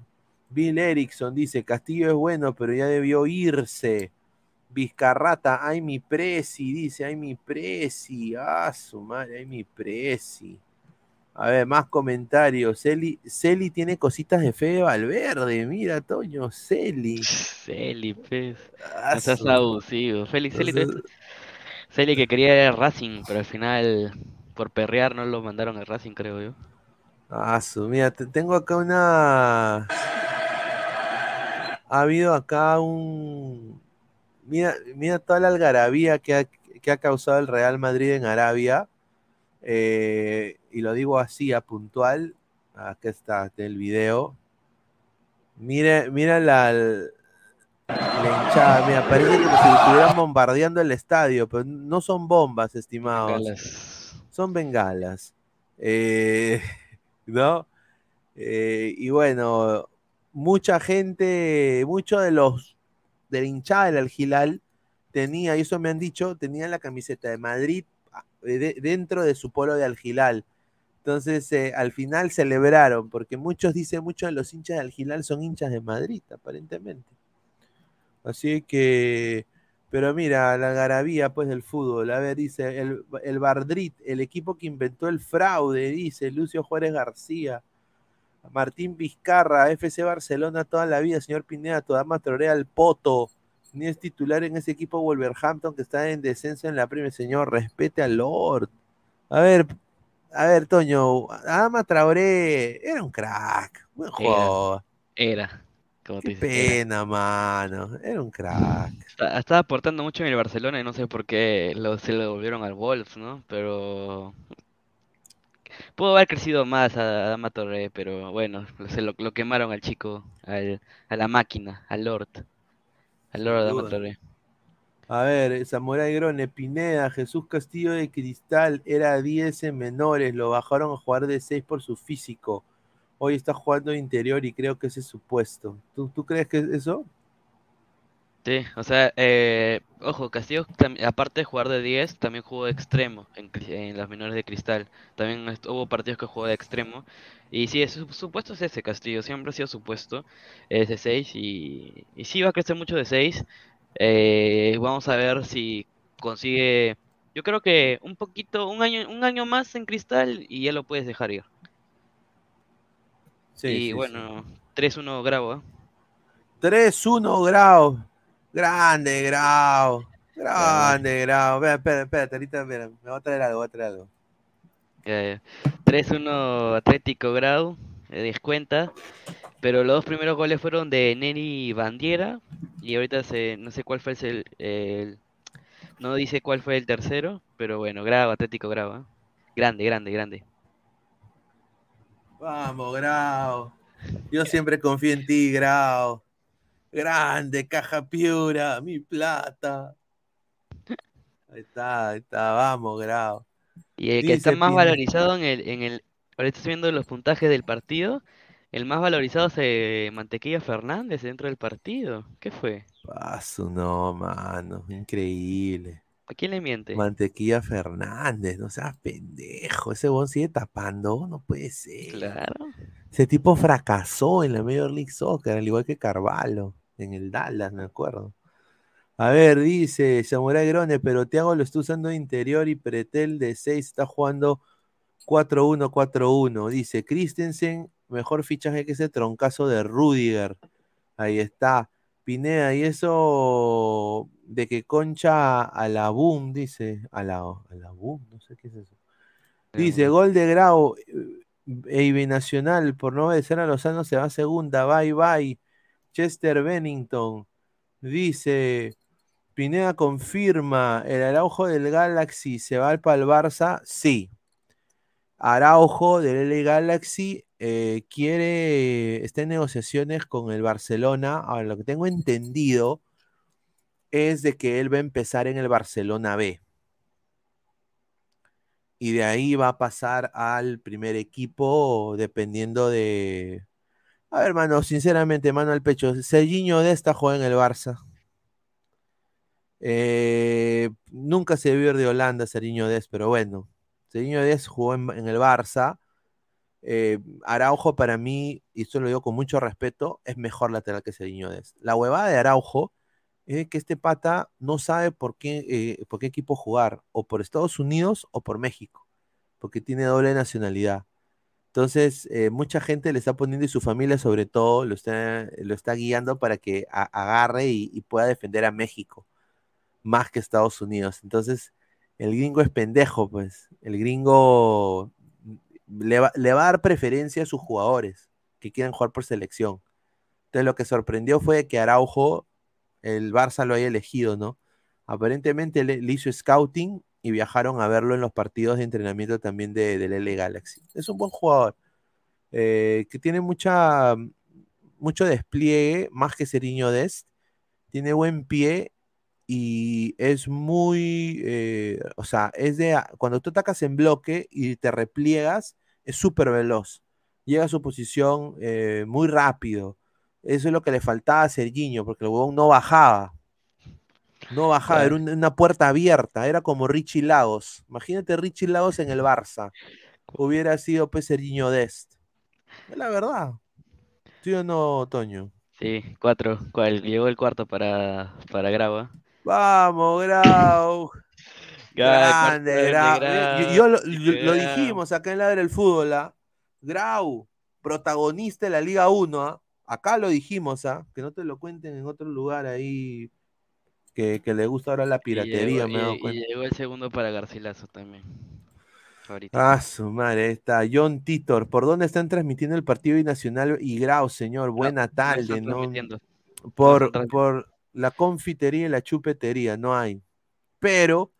Bill Erickson dice, Castillo es bueno, pero ya debió irse. Vizcarrata, ay mi presi, dice, ay mi presi. Ah, su madre, ay mi presi. A ver, más comentarios. Celi, Celi tiene cositas de fe de Valverde. Mira, Toño, Celi.
Celi, pues.
Ah,
No seas abusivo. Félix, Celi,
Entonces-
Celi que quería ir a Racing, pero al final, por perrear, no lo mandaron a Racing, creo yo.
Ah, su, mira, te- tengo acá una. Ha habido acá un. Mira, mira toda la algarabía que ha, que ha causado el Real Madrid en Arabia. Eh, y lo digo así, a puntual. Acá está el video. Mira, mira la, la hinchada. Mira, parece como si estuvieran bombardeando el estadio, pero no son bombas, estimados
Bengalas.
son bengalas. Eh, *laughs* ¿no? Eh, y bueno, mucha gente, muchos de los de la hinchada del Algilal tenía, y eso me han dicho, tenían la camiseta de Madrid de- dentro de su polo de Algilal. Entonces, eh, al final celebraron, porque muchos dicen, muchos de los hinchas de Algilal son hinchas de Madrid, aparentemente. Así que, pero mira, la garabía pues del fútbol. A ver, dice el, el Bardrit, el equipo que inventó el fraude, dice Lucio Juárez García. Martín Vizcarra, FC Barcelona toda la vida, señor Pineda, toda Torea al Poto. Ni es titular en ese equipo Wolverhampton que está en descenso en la primera, señor. Respete al Lord. A ver, a ver, Toño, Adama Traoré era un crack. Buen juego.
Era.
Como Qué pena, mano. Era un crack.
Estaba aportando mucho en el Barcelona y no sé por qué lo, se lo volvieron al Wolves, ¿no? Pero pudo haber crecido más a Adama Torre, pero bueno, se lo, quemaron al chico, al, a la máquina, al Lord. Adama Torre.
A ver, Samurai Grone, Pineda, Jesús Castillo de Cristal era 10 en menores, lo bajaron a jugar de 6 por su físico. Hoy está jugando interior y creo que ese es su puesto. ¿Tú, tú crees que es eso?
Sí, o sea, eh, ojo, Castillo, aparte de jugar de 10, también jugó de extremo en, las menores de cristal. También hubo partidos que jugó de extremo. Y sí, su, su, puesto es ese, Castillo, siempre ha sido su puesto, es de 6 y, y sí va a crecer mucho de 6. Eh, vamos a ver si consigue, yo creo que un poquito, un año, un año más en cristal y ya lo puedes dejar ir. Sí, y bueno, 3-1 Grau, ¿eh?
3-1 Grau. Grande, Grau. Grande, Grau. Espera, espera, ahorita, espera. Me voy a traer algo, voy a traer algo.
3-1 Atlético Grau, de descuenta. Pero los dos primeros goles fueron de Neri Bandiera. Y ahorita se, no sé cuál fue el, el, No dice cuál fue el tercero. Pero bueno, Grau, Atlético Grau. ¿eh? Grande, grande, grande.
Vamos, Grau. Yo siempre confío en ti, Grau. Grande, caja piura, mi plata. Ahí está, ahí está, vamos, Grau.
Y el que está más valorizado en el, en el, ahorita estoy viendo los puntajes del partido, el más valorizado es Mantequilla Fernández dentro del partido. ¿Qué fue?
Paso, no, mano, increíble.
¿A quién le miente?
Mantequilla Fernández, no seas pendejo. Ese bon sigue tapando, no puede ser.
Claro.
Ese tipo fracasó en la Major League Soccer, al igual que Carvalho en el Dallas, me acuerdo. A ver, dice Samurai Grone, pero Thiago lo está usando de interior y Pretel de 6 está jugando 4-1-4-1. Dice Christensen, mejor fichaje que ese troncazo de Rudiger. Ahí está. Pineda, y eso de que concha a la boom, dice. A la, a la boom, no sé qué es eso. Dice, gol de Grau, e Nacional, por no obedecer a Lozano, se va a segunda, bye bye. Chester Bennington dice, Pineda confirma, ¿el Araujo del Galaxy se va para el Barça? Sí. Araujo del LA Galaxy eh, quiere, está en negociaciones con el Barcelona. Ahora, lo que tengo entendido es de que él va a empezar en el Barcelona B. Y de ahí va a pasar al primer equipo dependiendo de, a ver, hermano, sinceramente, mano al pecho. Serginho de esta juega en el Barça. Eh, nunca se vio de Holanda Serginho Des, pero bueno. Serginho Des jugó en, el Barça. Eh, Araujo para mí, y esto lo digo con mucho respeto, es mejor lateral que Serginho Des. La huevada de Araujo es que este pata no sabe por qué, eh, por qué equipo jugar, o por Estados Unidos o por México, porque tiene doble nacionalidad. Entonces, eh, mucha gente le está poniendo y su familia sobre todo lo está, lo está guiando para que agarre y, pueda defender a México más que Estados Unidos. Entonces, el gringo es pendejo, pues. El gringo le va, le va a dar preferencia a sus jugadores que quieran jugar por selección. Entonces, lo que sorprendió fue que Araujo, el Barça lo haya elegido, ¿no? Aparentemente le hizo scouting y viajaron a verlo en los partidos de entrenamiento también de, del L Galaxy. Es un buen jugador eh, que tiene mucha, mucho despliegue, más que Seriño Dest. Tiene buen pie y es muy, eh, o sea, es de, cuando tú atacas en bloque y te repliegas, es súper veloz. Llega a su posición eh, muy rápido. Eso es lo que le faltaba a Serginho, porque el huevón no bajaba. No bajaba, era una puerta abierta, era como Richie Lagos. Imagínate Richie Lagos en el Barça. Hubiera sido pues Serginho Dest. Es la verdad. ¿Sí o no, Toño?
Sí, cuatro. ¿Cuál? Llegó el cuarto para, para Grau. ¿eh?
Vamos, Grau. *laughs* Grande, Grau. Yo, lo, dijimos acá en la del fútbol, ¿ah? Grau, protagonista de la Liga 1, ¿ah? acá lo dijimos, ¿ah? que no te lo cuenten en otro lugar ahí que, que le gusta ahora la
Y
piratería,
llegó,
me
y-
cuenta.
llegó el segundo para Garcilaso también. Ahorita.
Ah, su madre, está. John Titor, ¿por dónde están transmitiendo el partido binacional y Grau, señor? Buena
No
tarde, ¿no? Por, por la confitería y la chupetería, no hay. Pero,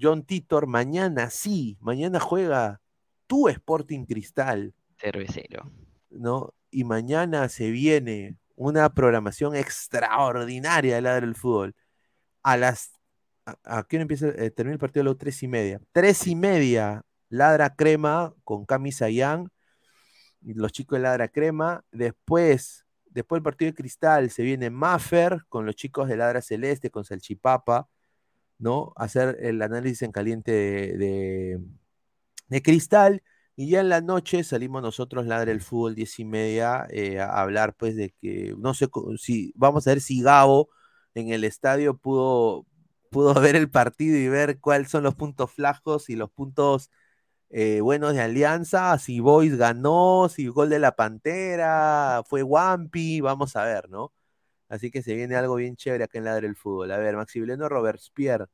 John Titor, mañana sí, mañana juega tu Sporting Cristal,
Cervecero.
¿no? Y mañana se viene una programación extraordinaria de Ladra del Fútbol. A las. ¿A, a qué hora empieza? eh, termina el partido a las tres y media. Tres y media, Ladra Crema con Cami Sayán los chicos de Ladra Crema. Después, después del partido de Cristal, se viene Maffer con los chicos de Ladra Celeste, con Salchipapa, ¿no? Hacer el análisis en caliente de, de- Cristal. Y ya en la noche salimos nosotros, Ladra el Fútbol, diez y media, eh, a hablar pues de que, no sé si, vamos a ver si Gabo en el estadio pudo, pudo *laughs* ver el partido y ver cuáles son los puntos flacos y los puntos eh, buenos de Alianza, si Boys ganó, si gol de la Pantera, fue Wampi, vamos a ver, ¿no? Así que se viene algo bien chévere acá en Ladre el Fútbol. A ver, Maximiliano Robespierre,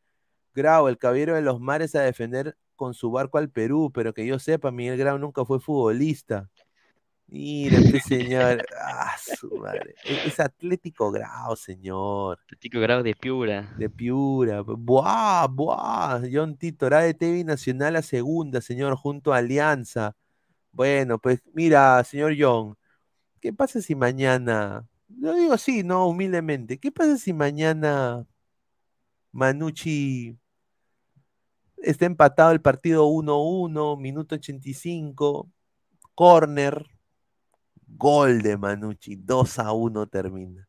Grau, el caballero de los mares a defender con su barco al Perú, pero que yo sepa, Miguel Grau nunca fue futbolista. Mira, este señor, ah, su madre. Es, es Atlético Grau, señor.
Atlético Grau de Piura.
De Piura. Buah, buah. John Tito, de TV Nacional a segunda, señor, junto a Alianza. Bueno, pues mira, señor John, ¿qué pasa si mañana, lo digo así, no, humildemente, ¿qué pasa si mañana Manucci está empatado el partido 1-1, minuto 85, corner, gol de Manucci, 2-1 termina?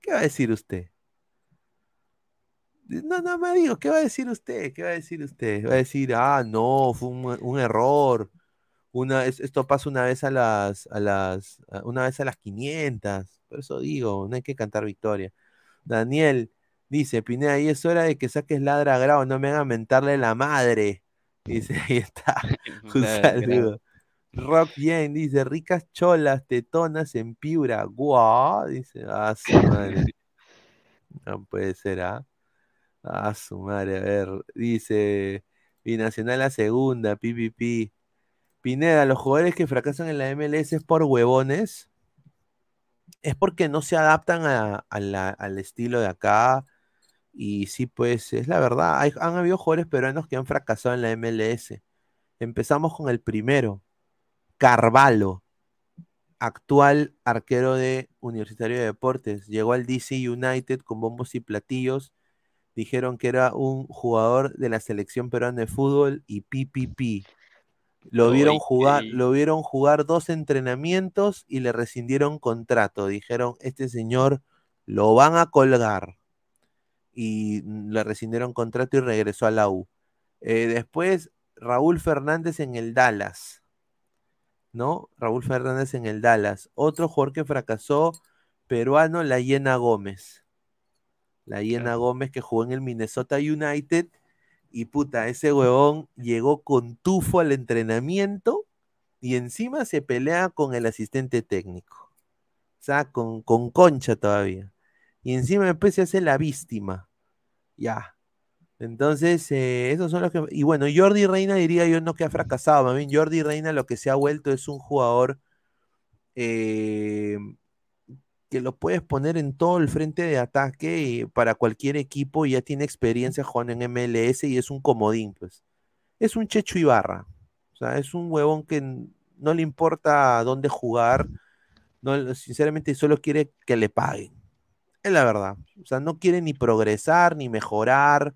¿Qué va a decir usted? No, no me digo, ¿qué va a decir usted? ¿Qué va a decir usted? Va a decir, ah, no, fue un, un error. Una, es- esto pasa una vez a las, a las, a- una vez a las 500. Por eso digo, no hay que cantar victoria. Daniel dice, Pineda, ahí es hora de que saques ladra a grado, no me hagan mentarle la madre. Dice, *laughs* ahí está. *laughs* Un saludo. Rock Yen dice, ricas cholas, tetonas en Piura. Guau, dice, ah, su madre. No puede ser, ¿ah? Su madre, a ver, dice Binacional a segunda, PPP. Pineda, los jugadores que fracasan en la MLS es por huevones. Es porque no se adaptan a- al estilo de acá. Y sí, pues es la verdad. Hay- han habido jugadores peruanos que han fracasado en la MLS. Empezamos con el primero, Carvalho, actual arquero de Universitario de Deportes. Llegó al DC United con bombos y platillos dijeron que era un jugador de la selección peruana de fútbol y PPP. Lo vieron jugar, lo vieron jugar dos entrenamientos y le rescindieron contrato. Dijeron, este señor lo van a colgar. Y le rescindieron contrato y regresó a la U. Eh, después, Raúl Fernández en el Dallas. ¿No? Raúl Fernández en el Dallas. Otro jugador que fracasó, peruano, la Hiena Gómez. La Hiena. Gómez que jugó en el Minnesota United. Y puta, ese huevón llegó con tufo al entrenamiento y encima se pelea con el asistente técnico. O sea, con, con concha todavía. Y encima después se hace la víctima. Ya. Entonces, eh, esos son los que. Y bueno, Jordi Reina diría yo no que ha fracasado. Jordi Reina lo que se ha vuelto es un jugador eh, que lo puedes poner en todo el frente de ataque y para cualquier equipo y ya tiene experiencia jugando en MLS y es un comodín, pues. Es un Checho Ibarra. O sea, es un huevón que no le importa dónde jugar. No, sinceramente, solo quiere que le paguen. Es la verdad. O sea, no quiere ni progresar, ni mejorar,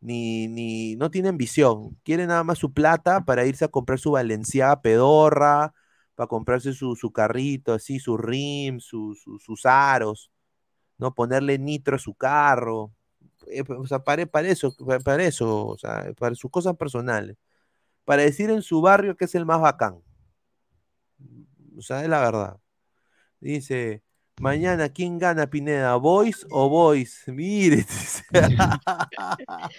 ni, ni no tiene ambición. Quiere nada más su plata para irse a comprar su Valenciaga pedorra, para comprarse su, su carrito, así, su rim, su- su- sus aros, ¿no? Ponerle nitro a su carro. Eh, o sea, para, para eso, para eso, o sea, para sus cosas personales. Para decir en su barrio que es el más bacán. O sea, es la verdad. Dice, mañana, ¿quién gana, Pineda? ¿Boys o Boys? Mire. *laughs*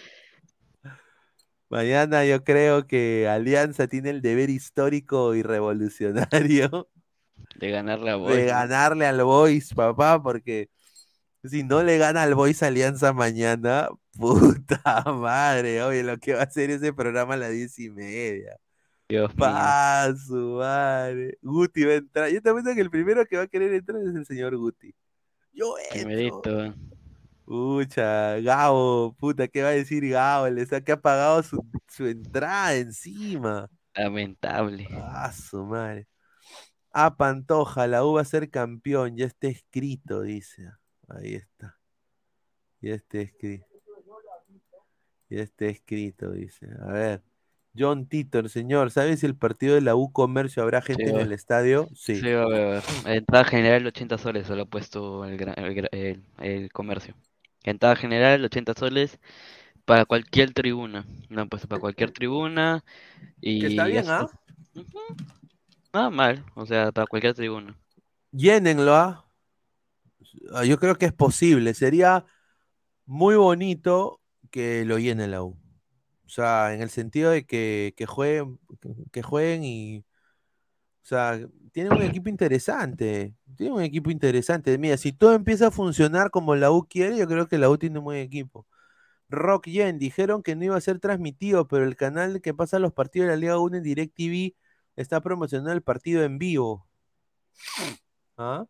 Mañana yo creo que Alianza tiene el deber histórico y revolucionario
De ganarle a
de
Boys. ¿no?
ganarle al Boys, papá, porque si no le gana al Boys Alianza mañana, *laughs* puta madre, oye, lo que va a hacer ese programa a las diez y media.
Dios mío.
Pa, su madre. Guti va a entrar. Yo te cuento que el primero que va a querer entrar es el señor Guti. Yo entro. Pucha, Gabo, puta, ¿qué va a decir Gabo? Le está que ha pagado su, su entrada encima.
Lamentable.
Ah, su madre. Ah, Pantoja, la U va a ser campeón, ya está escrito, dice. Ahí está. Ya está escrito. Ya está escrito, dice. A ver. John Titor, señor, ¿sabes si el partido de la U Comercio habrá gente en el estadio? Sí.
Sí, va a haber. Entrada general 80 soles, se lo ha puesto el, el, gra- el- el comercio. Entrada general 80 soles para cualquier tribuna. Lo han puesto para cualquier tribuna y
Que está bien. ¿ah?
Nada mal, o sea, para cualquier tribuna.
Llénenlo, ¿ah? Ah, Yo creo que es posible. Sería muy bonito que lo llene la U. O sea, en el sentido de que, que jueguen, que jueguen y. O sea, tienen un equipo interesante. Tienen un equipo interesante. Mira, si todo empieza a funcionar como la U quiere, yo creo que la U tiene un buen equipo. Rock Yen, dijeron que no iba a ser transmitido, pero el canal que pasa los partidos de la Liga 1 en DirecTV está promocionando el partido en vivo. ¿Ah?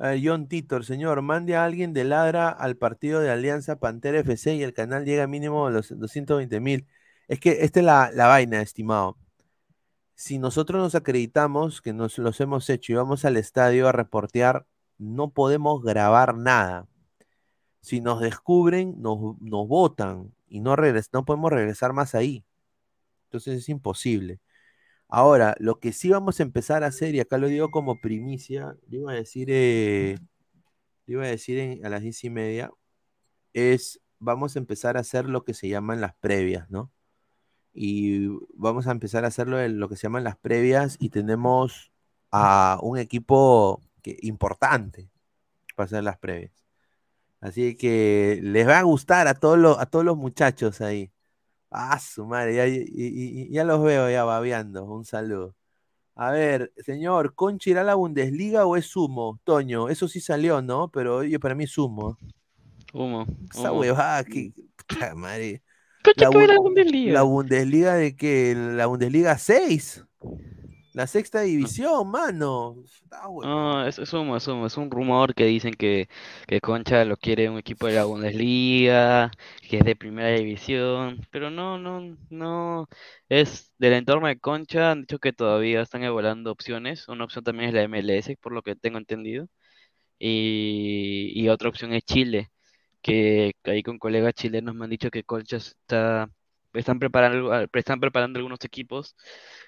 Ver, John Titor, señor, mande a alguien de ladra al partido de Alianza Pantera FC y el canal llega mínimo a los 220 mil. Es que esta es la, la vaina, estimado. Si nosotros nos acreditamos que nos los hemos hecho y vamos al estadio a reportear, no podemos grabar nada. Si nos descubren, nos, nos votan y no, regres- no podemos regresar más ahí. Entonces es imposible. Ahora, lo que sí vamos a empezar a hacer, y acá lo digo como primicia, le iba a decir, eh, le iba a decir en- a las diez y media, es vamos a empezar a hacer lo que se llaman las previas, ¿no? Y vamos a empezar a hacerlo en lo que se llaman las previas y tenemos a un equipo que, importante para hacer las previas. Así que les va a gustar a todos los, a todos los muchachos ahí. Ah, su madre, ya, y- y- y- ya los veo ya babeando. Un saludo. A ver, señor, ¿Concha irá a la Bundesliga o es Sumo? Toño, eso sí salió, ¿no? Pero oye, para mí es Sumo.
Humo,
Esa huevada, que. puta madre.
Coche,
La
que ve la
Bun-
Bundesliga.
La Bundesliga de que la Bundesliga 6. La sexta división, mano.
No, es, es humo, es humo, es un rumor que dicen que, que Concha lo quiere un equipo de la Bundesliga, que es de primera división, pero no, no, no, es del entorno de Concha, han dicho que todavía están evaluando opciones, una opción también es la MLS, por lo que tengo entendido, y, y otra opción es Chile, que, que ahí con colegas chilenos me han dicho que Concha está, están preparando, están preparando algunos equipos,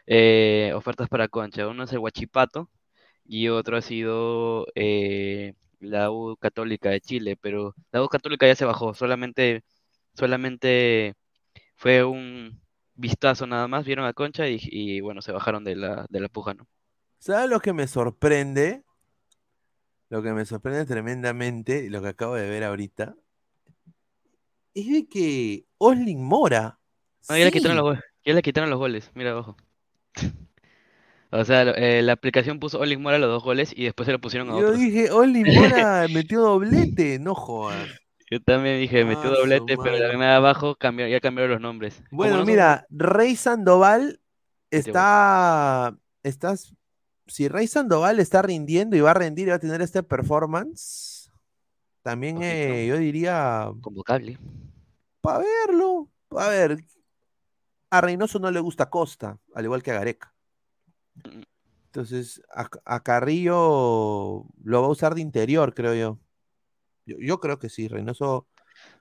eh, ofertas para Concha, uno es el Huachipato, y otro ha sido eh, la U Católica de Chile, pero la U Católica ya se bajó, solamente, solamente fue un vistazo nada más, vieron a Concha y, bueno, se bajaron de la, de la puja, ¿no?
¿Sabes lo que me sorprende? Lo que me sorprende tremendamente, lo que acabo de ver ahorita, es de que Oslin Mora.
No, ya le quitaron los goles, ya le quitaron los goles, mira abajo. *laughs* O sea, eh, la aplicación puso Olin Mora los dos goles y después se lo pusieron a
Yo
otros.
dije, Oslin Mora *laughs* metió doblete, no jodas.
Yo también dije, metió
Ah,
doblete, pero la de abajo cambió, ya cambiaron los nombres.
Bueno,
no son-
mira, Rey Sandoval está, estás, si Rey Sandoval está rindiendo y va a rendir y va a tener este performance, también eh, yo diría,
convocable.
para verlo, a ver, a Reynoso no le gusta Costa, al igual que a Gareca.
Mm.
Entonces, a, a Carrillo lo va a usar de interior, creo yo. Yo, yo creo que sí, Reynoso.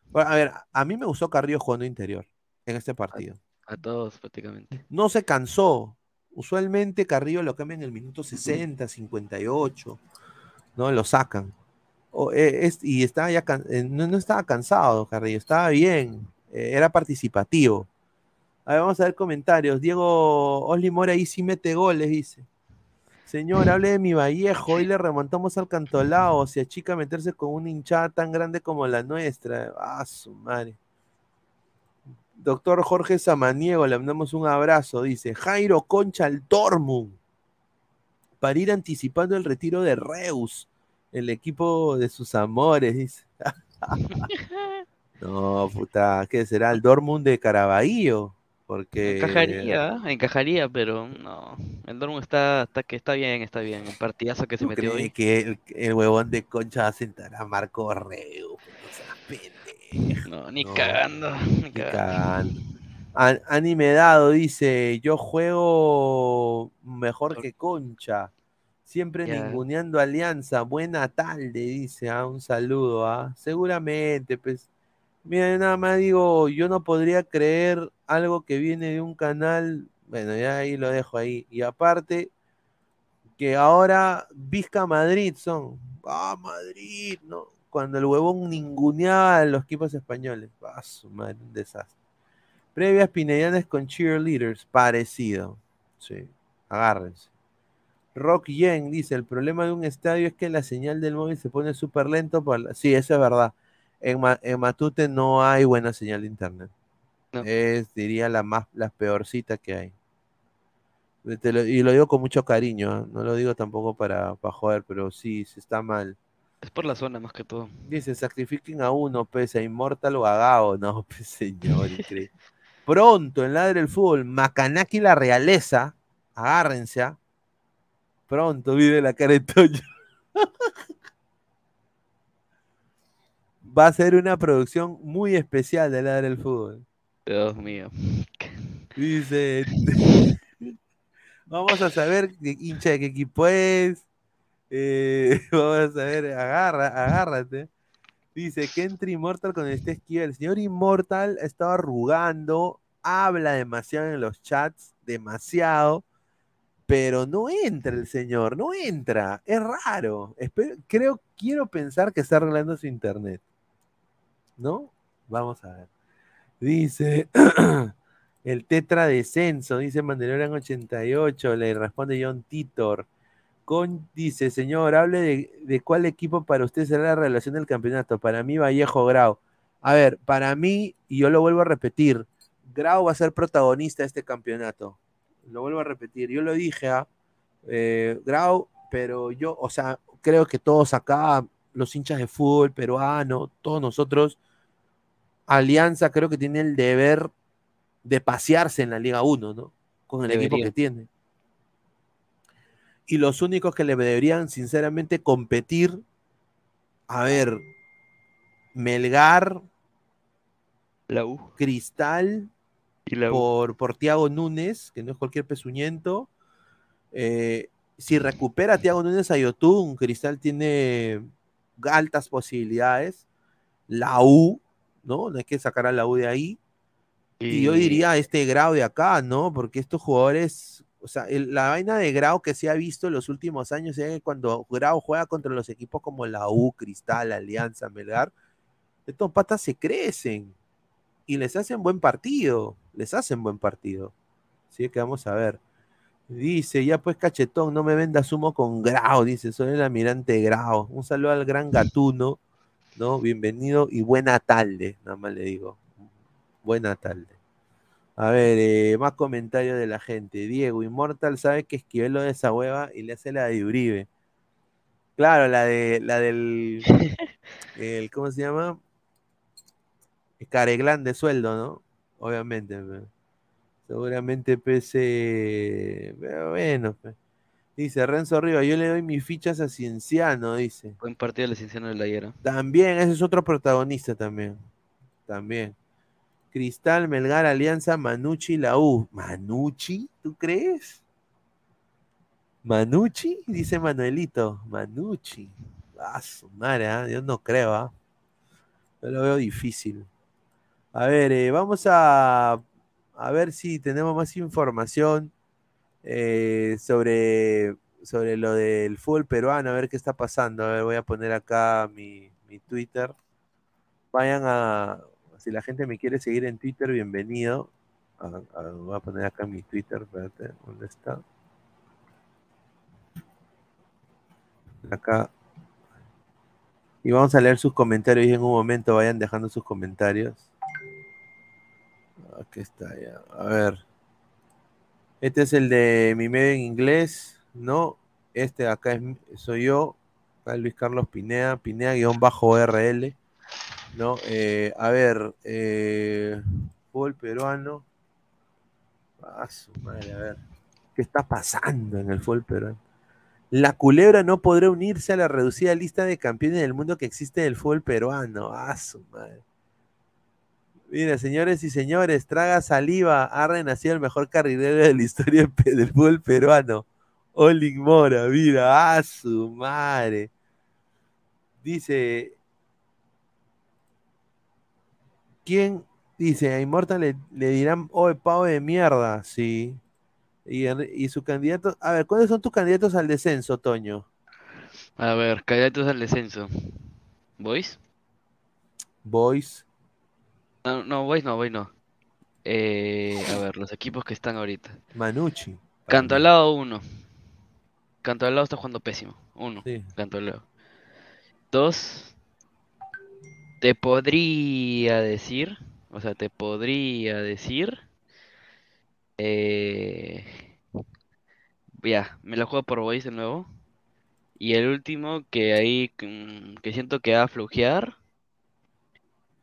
Bueno, a ver, a mí me gustó Carrillo jugando interior en este partido.
A todos prácticamente.
No se cansó. Usualmente Carrillo lo cambia en el minuto 60, 58, ¿no? Lo sacan. O, eh, es- y estaba ya can- eh, no, no estaba cansado Carrillo, estaba bien, eh, era participativo. A ver, vamos a ver comentarios. Diego Osli Mora ahí sí mete goles, dice. Señor, hable de mi Vallejo, hoy le remontamos al Cantolao, se achica meterse con una hinchada tan grande como la nuestra. Ah, su madre. Doctor Jorge Samaniego, le mandamos un abrazo, dice. Jairo Concha al Dortmund. para ir anticipando el retiro de Reus, el equipo de sus amores, dice. *laughs* no, puta, ¿qué será? El Dortmund de Caraballo. Porque.
Encajaría, encajaría, pero no. El Dortmund está, está, que está bien, está bien. El partidazo que se
¿Tú
metió
crees
hoy.
que el, el huevón de concha va a sentar a Marco Reus? No.
No, ni
No,
cagando, ni
Ni
cagando.
An- Anime Dado dice, yo juego mejor que Concha. Siempre ninguneando Alianza. Buena tarde, dice. ah, un saludo. ah. Seguramente, pues. Mira, nada más digo, yo no podría creer algo que viene de un canal. Bueno, ya ahí lo dejo ahí. Y aparte, que ahora Vizca Madrid son. Ah, Madrid, ¿no? Cuando el huevón ninguneaba a los equipos españoles. Ah, su madre, un desastre. Previas pinedianas con cheerleaders, parecido. Sí, agárrense. Rock Yen dice, el problema de un estadio es que la señal del móvil se pone súper lento. Por la-". Sí, eso es verdad. En, en Matute no hay buena señal de internet.
No.
Es, diría, la más, la peorcita que hay. Te lo- y lo digo con mucho cariño, ¿ah? no lo digo tampoco para, para joder, pero sí, sí está mal.
Es por la zona más que todo.
Dice, sacrifiquen a uno, pese a Immortal o a Gao. No, *laughs* pues señor, increíble. Pronto, en Ladre el Fútbol, Macanaki la Realeza, agárrense, ¿ah? Pronto, vive la cara de Toño. *laughs* Va a ser una producción muy especial de Ladre el Fútbol.
Dios mío. *laughs*
Dice, *laughs* vamos a saber hincha de qué equipo es. Eh, *laughs* vamos a saber, agarra, agárrate. Dice que entre Immortal con este esquiva. El señor Immortal estaba arrugando, habla demasiado en los chats, demasiado, pero no entra el señor, no entra, es raro. Creo, quiero pensar que está arreglando su internet. ¿No? Vamos a ver. Dice *clears throat* el tetra descenso, dice Mandalorian 88, le responde John Titor. Con, dice, señor, hable de, de cuál equipo para usted será la relación del campeonato. Para mí, Vallejo Grau. A ver, para mí, y yo lo vuelvo a repetir, Grau va a ser protagonista de este campeonato. Lo vuelvo a repetir. Yo lo dije a Grau, pero yo, o sea, creo que todos acá, los hinchas de fútbol peruano, todos nosotros, Alianza creo que tiene el deber de pasearse en la Liga 1, ¿no? Con el equipo que tiene. Y los únicos que le deberían, sinceramente, competir, a ver, Melgar,
La U
Cristal,
y la U.
por, por Tiago Núñez, que no es cualquier pezuñento. Eh, si recupera a Tiago Núñez a Yotun, Cristal tiene altas posibilidades. La U, ¿no? No hay que sacar a la U de ahí. Y yo diría este grado de acá, ¿no? Porque estos jugadores, o sea, el- la vaina de grado que se ha visto en los últimos años es que cuando grado juega contra los equipos como la U, Cristal, Alianza, Melgar, estos patas se crecen y les hacen buen partido, les hacen buen partido. Así que vamos a ver. Dice, ya pues cachetón, no me vendas humo con grado, dice, soy el almirante grado. Un saludo al gran gatuno, ¿no? Bienvenido y buena tarde, nada más le digo. Buena tarde. A ver, eh, más comentarios de la gente. Diego, Immortal sabe que Esquivel lo de esa hueva y le hace la de Uribe. Claro, la de la del *laughs* el, ¿cómo se llama? Careglán de sueldo, ¿no? Obviamente. Seguramente pese. Pero bueno, pe. Dice Renzo Rivas, yo le doy mis fichas a Cienciano, dice.
Buen partido de Cienciano de la Hiera.
También, ese es otro protagonista también. También. Cristal, Melgar, Alianza, Manucci, la U. ¿Manucci? ¿Tú crees? ¿Manucci? Dice Manuelito. Manucci. Ah, su madre, ¿ah? yo no creo, ¿ah? Yo lo veo difícil. A ver, eh, vamos a, a ver si tenemos más información eh, sobre, sobre lo del fútbol peruano, a ver qué está pasando. A ver, voy a poner acá mi, mi Twitter. Vayan a, si la gente me quiere seguir en Twitter, bienvenido. A- a- voy a poner acá mi Twitter, espérate, ¿dónde está? Acá. Y vamos a leer sus comentarios y en un momento vayan dejando sus comentarios. Aquí está ya. A ver. Este es el de mi medio en inglés, ¿no? Este acá es, soy yo, Luis Carlos Pinea, Pinea-RL. ¿no? Eh, a ver, eh, fútbol peruano. Ah, su madre, a ver. ¿Qué está pasando en el fútbol peruano? La culebra no podrá unirse a la reducida lista de campeones del mundo que existe del fútbol peruano. Ah, su madre. Mira, señores y señores, traga saliva. Ha renacido el mejor carrilero de la historia del fútbol peruano. Olin Mora, mira, a su madre. Dice. ¿Quién? Dice, a Immortal le, le dirán, oh, pavo de mierda, sí. Y, y su candidato. A ver, ¿cuáles son tus candidatos al descenso, Toño?
A ver, candidatos al descenso. ¿Boys?
Boys.
No, no, Boys no, Boys no. Eh, a ver, los equipos que están ahorita.
Manucci.
Canto al lado 1. Canto al lado está jugando pésimo. Uno.
Sí.
Canto al lado. Dos. Te podría decir. O sea, te podría decir. Eh, ya, me la juego por Boys de nuevo. Y el último que ahí mm, que siento que va a flojear.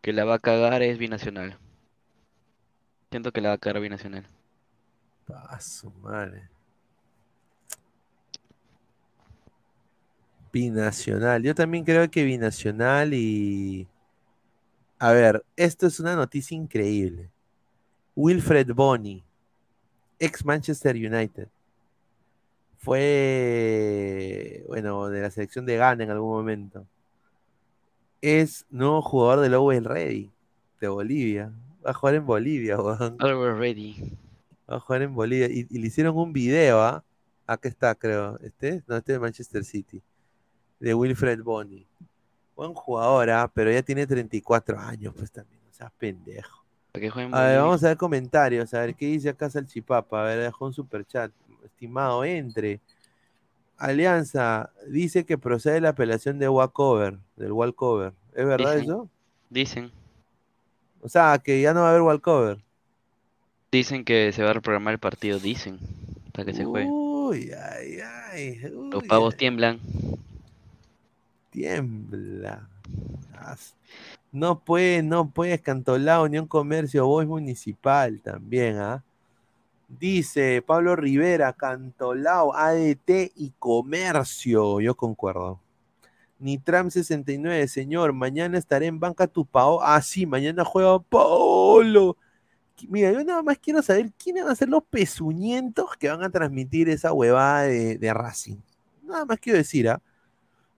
Que la va a cagar es Binacional. Siento que la va a cagar Binacional.
A su madre. Binacional. Yo también creo que binacional y. A ver, esto es una noticia increíble. Wilfred Boni, ex Manchester United. Fue, bueno, de la selección de Ghana en algún momento. Es nuevo jugador del Always Ready de Bolivia. Va a jugar en Bolivia, *laughs* weón.
Ready.
Va a jugar en Bolivia. Y, y le hicieron un video, ¿ah? Acá está, creo. ¿Este? No, este es de Manchester City. De Wilfred Boni. Buen jugador, ¿ah? Pero ya tiene 34 años, pues también. O sea, pendejo. A ver,
Bolivia.
vamos a ver comentarios. A ver, ¿qué dice acá Salchipapa? A ver, dejó un superchat. Estimado, entre. Alianza dice que procede la apelación de walkover, del walkover. ¿Es verdad
Dicen.
eso?
Dicen.
O sea, que ya no va a haber walkover.
Dicen que se va a reprogramar el partido, dicen, para que se juegue.
Uy, ay, ay.
Los pavos
ay,
tiemblan.
tiembla. No puede, no puedes, Cantolao, Unión Comercio, Voz Municipal también, ¿ah? Dice Pablo Rivera, Cantolao, ADT y Comercio. Yo concuerdo. Nitram 69, señor, mañana estaré en banca tu Pao. Ah, sí, mañana juega Paolo. Mira, yo nada más quiero saber quiénes van a ser los pezuñentos que van a transmitir esa huevada de, de Racing. Nada más quiero decir, ¿ah?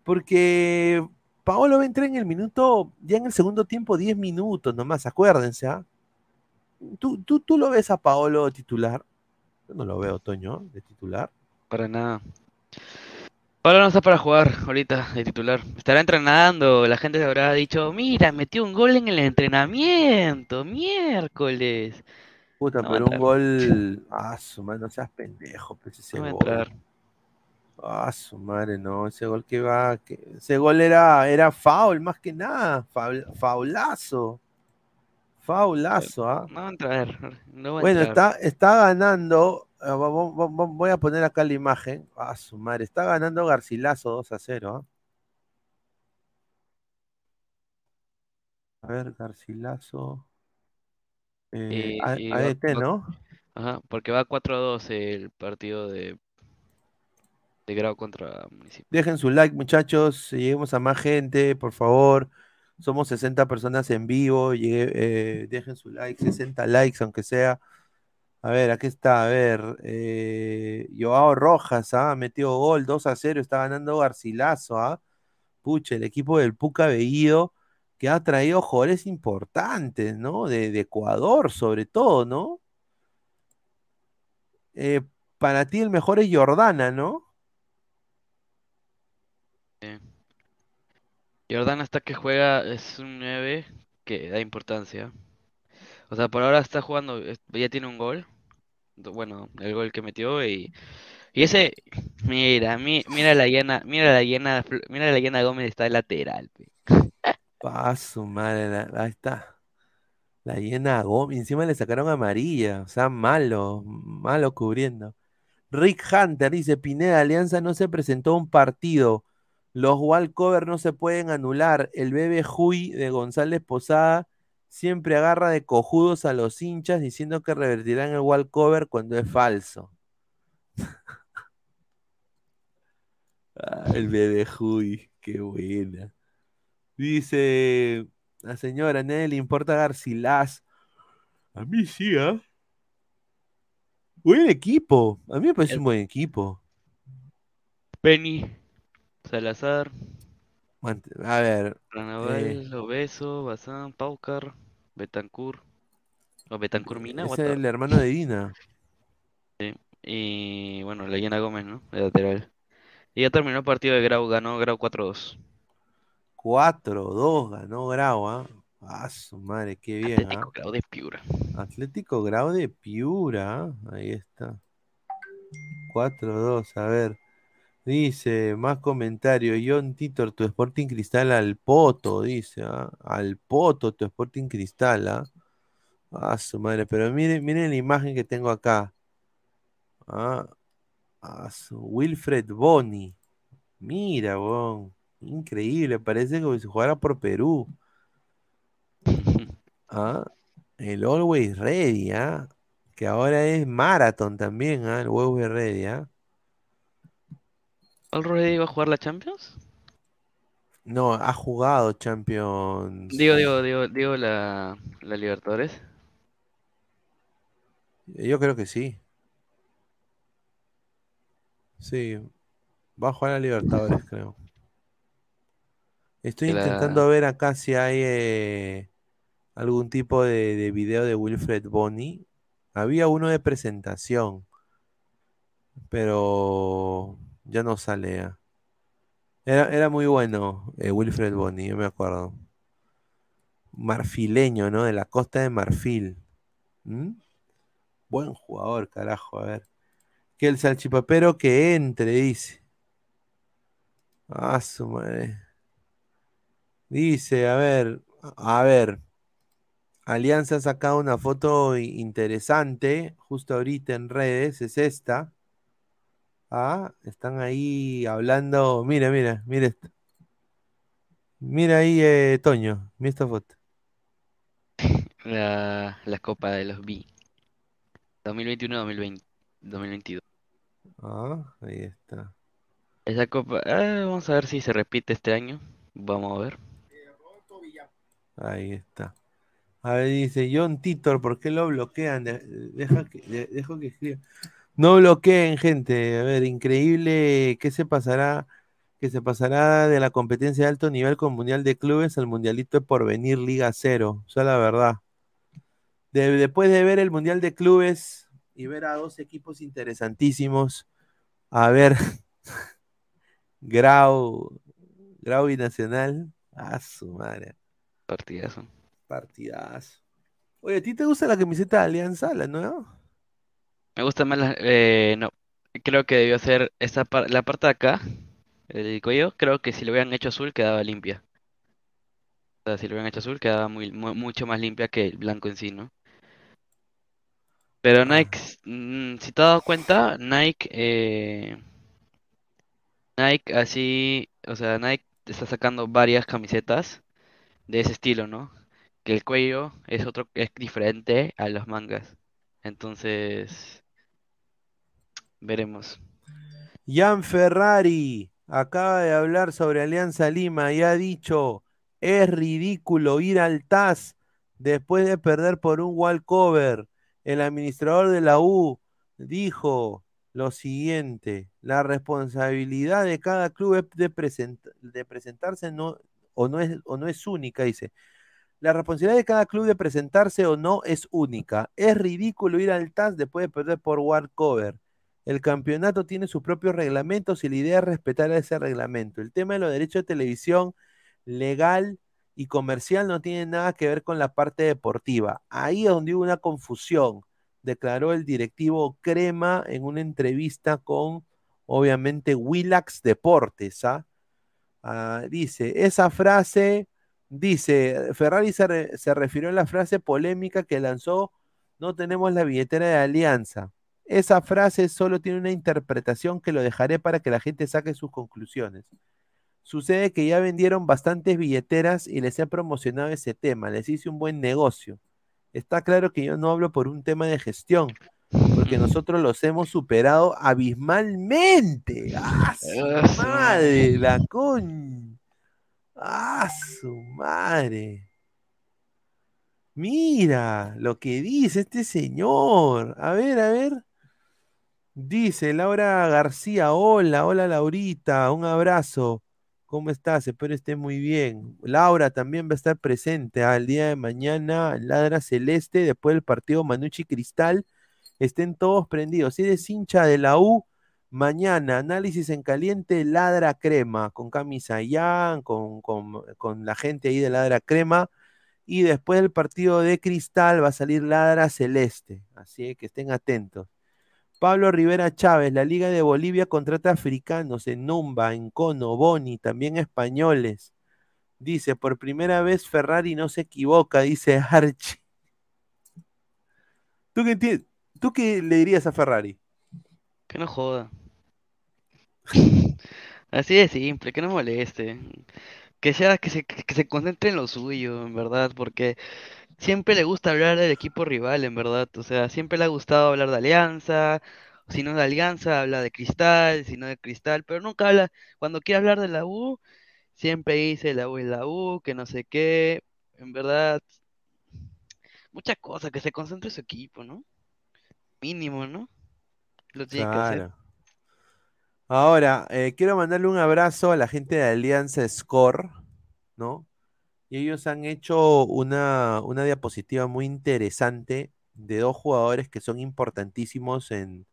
Porque Paolo va a entrar en el minuto, ya en el segundo tiempo, 10 minutos nomás, acuérdense, ¿ah? ¿Tú, tú, tú lo ves a Paolo titular? Yo no lo veo, Toño, de titular.
Para nada. Ahora no está para jugar ahorita de titular. Estará entrenando. La gente se habrá dicho, mira, metió un gol en el entrenamiento, miércoles.
Puta,
No
pero un gol. *laughs* Ah, su madre, no seas pendejo, pues ese
No
gol. Ah, su madre, no, ese gol que va. que- Ese gol era, era foul, más que nada. Faul, faulazo. Faulazo, ¿ah?
No va a entrar. No a
Bueno,
entrar.
está, está ganando. ah, Voy a poner acá la imagen. Ah, su madre. Está ganando Garcilaso 2 a 0. ¿ah? A ver, Garcilaso. Eh, A-
va-
ADT,
va-
¿no?
Ajá, porque va 4-2 el partido de, de Grau contra Municipio.
Dejen su like, muchachos. Lleguemos a más gente, por favor. Somos 60 personas en vivo. eh, dejen su like, 60 likes, aunque sea. A ver, aquí está. A ver. Eh, Joao Rojas, ¿ah? Metió gol 2 a 0. Está ganando Garcilaso, ¿ah? Pucha, el equipo del Puca Bellido que ha traído jugadores importantes, ¿no? De, Ecuador, sobre todo, ¿no? Eh, para ti el mejor es Jordana, ¿no?
Jordán hasta que juega es un 9 que da importancia. O sea, por ahora está jugando, ya tiene un gol. Bueno, el gol que metió y, y ese, mira, mi- mira la llena, mira la llena, mira la llena Gómez está de lateral. pe.
Pa' su madre, la- ahí está. La llena Gómez, encima le sacaron amarilla, o sea, malo, malo cubriendo. Rick Hunter dice, Pineda, Alianza no se presentó a un partido. Los walkover no se pueden anular. El bebé Huy de González Posada siempre agarra de cojudos a los hinchas diciendo que revertirán el walkover cuando es falso. Ah, el bebé Huy, qué buena. Dice la señora, ¿nadie le importa Garcilas? A mí sí, ¿ah? Buen equipo. A mí me parece un buen equipo.
Penny, Salazar,
A ver,
Ranaval,
Eh.
Obeso, Bazán, Paucar, Betancur. O Betancur Mina, what
ese es el hermano de Dina.
Y bueno, Leyena Gómez, ¿no? De lateral. Y ya terminó el partido de Grau, ganó Grau 4-2.
4-2 ganó Grau, ¿ah? Ah, su madre, qué bien, ¿ah?
Atlético Grau de Piura.
Atlético Grau de Piura, ¿ah? ahí está. 4-2, a ver. Dice, más comentarios. John Titor, tu Sporting Cristal al poto, dice, ¿ah? Al poto, tu Sporting Cristal, ¿ah? Ah, su madre, pero miren, miren la imagen que tengo acá. Ah, ah, su- Wilfred Boni. Mira, weón. Increíble, parece como si jugara por Perú. *laughs* Ah, el Always Ready, ¿ah? Que ahora es Marathon también, ¿ah? El Always Ready, ¿ah?
¿Al Rodri iba a jugar la Champions?
No, ha jugado Champions.
Digo, digo, digo, digo la, la Libertadores.
Yo creo que sí. Sí, va a jugar a Libertadores, creo. Estoy
la-
intentando ver acá si hay eh, algún tipo de, de video de Wilfred Boni. Había uno de presentación, pero ya no sale. Era, era muy bueno eh, Wilfred Boni, yo me acuerdo. Marfileño, ¿no? De la costa de Marfil. ¿Mm? Buen jugador, carajo, a ver. Que el salchipapero que entre, dice. Ah, su madre. Dice, a ver, a ver. Alianza ha sacado una foto interesante, justo ahorita en redes, es esta. Ah, están ahí hablando. Mira, mira, mira esto. Mira ahí, eh, Toño, mira esta foto. *laughs*
La, la Copa de los B. 2021-2020. 2022.
Ah, ahí está.
Esa copa, ah, vamos a ver si se repite este año. Vamos a ver.
Ahí está. A ver, dice John Titor, ¿por qué lo bloquean? De- Deja que, de- dejo que escriba. No bloqueen, gente. A ver, increíble. ¿Qué se pasará? Que se pasará de la competencia de alto nivel con Mundial de Clubes al Mundialito de Porvenir Liga Cero. O sea, la verdad. De- después de ver el Mundial de Clubes y ver a dos equipos interesantísimos, a ver, *laughs* Grau, Grau y Nacional, a su madre.
Partidazo.
Partidazo. Oye, ¿a ti te gusta la camiseta de Alianza, la nueva?
Me gusta más la, eh, no. Creo que debió ser esta par- la parte de acá, el cuello. Creo que si lo hubieran hecho azul quedaba limpia. O sea, si lo hubieran hecho azul quedaba muy, mu- mucho más limpia que el blanco en sí, ¿no? Pero Nike, mm, si te has dado cuenta, Nike, eh, Nike así, o sea, Nike está sacando varias camisetas de ese estilo, ¿no? Que el cuello es otro, es diferente a los mangas. Entonces, veremos.
Jan Ferrari acaba de hablar sobre Alianza Lima y ha dicho, es ridículo ir al TAS después de perder por un walkover. El administrador de la U dijo lo siguiente, la responsabilidad de cada club es de, present- de presentarse o, no es, o no es única, dice. La responsabilidad de cada club de presentarse o no es única. Es ridículo ir al TAS después de perder por walkover. El campeonato tiene sus propios reglamentos y la idea es respetar ese reglamento. El tema de los derechos de televisión legal y comercial no tiene nada que ver con la parte deportiva. Ahí es donde hubo una confusión, declaró el directivo Crema en una entrevista con, obviamente, Willax Deportes. ¿ah? Ah, dice, esa frase, dice, Ferrari se, se refirió a la frase polémica que lanzó, no tenemos la billetera de Alianza. Esa frase solo tiene una interpretación que lo dejaré para que la gente saque sus conclusiones. Sucede que ya vendieron bastantes billeteras y les he promocionado ese tema, les hice un buen negocio. Está claro que yo no hablo por un tema de gestión, porque nosotros los hemos superado abismalmente. ¡Ah, su madre! La con. ¡Ah, su madre! Mira lo que dice este señor. A ver, a ver. Dice Laura García, hola, hola Laurita, un abrazo. ¿Cómo estás? Espero esté muy bien. Laura también va a estar presente al día de mañana, Ladra Celeste, después del partido Manucci Cristal. Estén todos prendidos. Si eres hincha de la U, mañana, análisis en caliente, Ladra Crema, con camisa Yan, con, con, con la gente ahí de Ladra Crema. Y después del partido de Cristal va a salir Ladra Celeste. Así que estén atentos. Pablo Rivera Chávez, la Liga de Bolivia contrata africanos en Numba, en Cono, Boni, también españoles. Dice, por primera vez Ferrari no se equivoca, dice *laughs* Archie. ¿Tú qué, ¿Tú qué le dirías a Ferrari?
Que no joda. *laughs* Así de simple, que no moleste. Que sea, que se, que se concentre en lo suyo, en verdad, porque siempre le gusta hablar del equipo rival, en verdad. O sea, siempre le ha gustado hablar de Alianza. Si no es de Alianza, habla de Cristal, si no de Cristal, pero nunca habla, cuando quiere hablar de la U, siempre dice la U es la U, que no sé qué. En verdad, muchas cosas, que se concentre en su equipo, ¿no? Mínimo, ¿no? Lo tiene que hacer.
Ahora, eh, quiero mandarle un abrazo a la gente de Alianza Score, ¿no? Y ellos han hecho una, una diapositiva muy interesante de dos jugadores que son importantísimos en,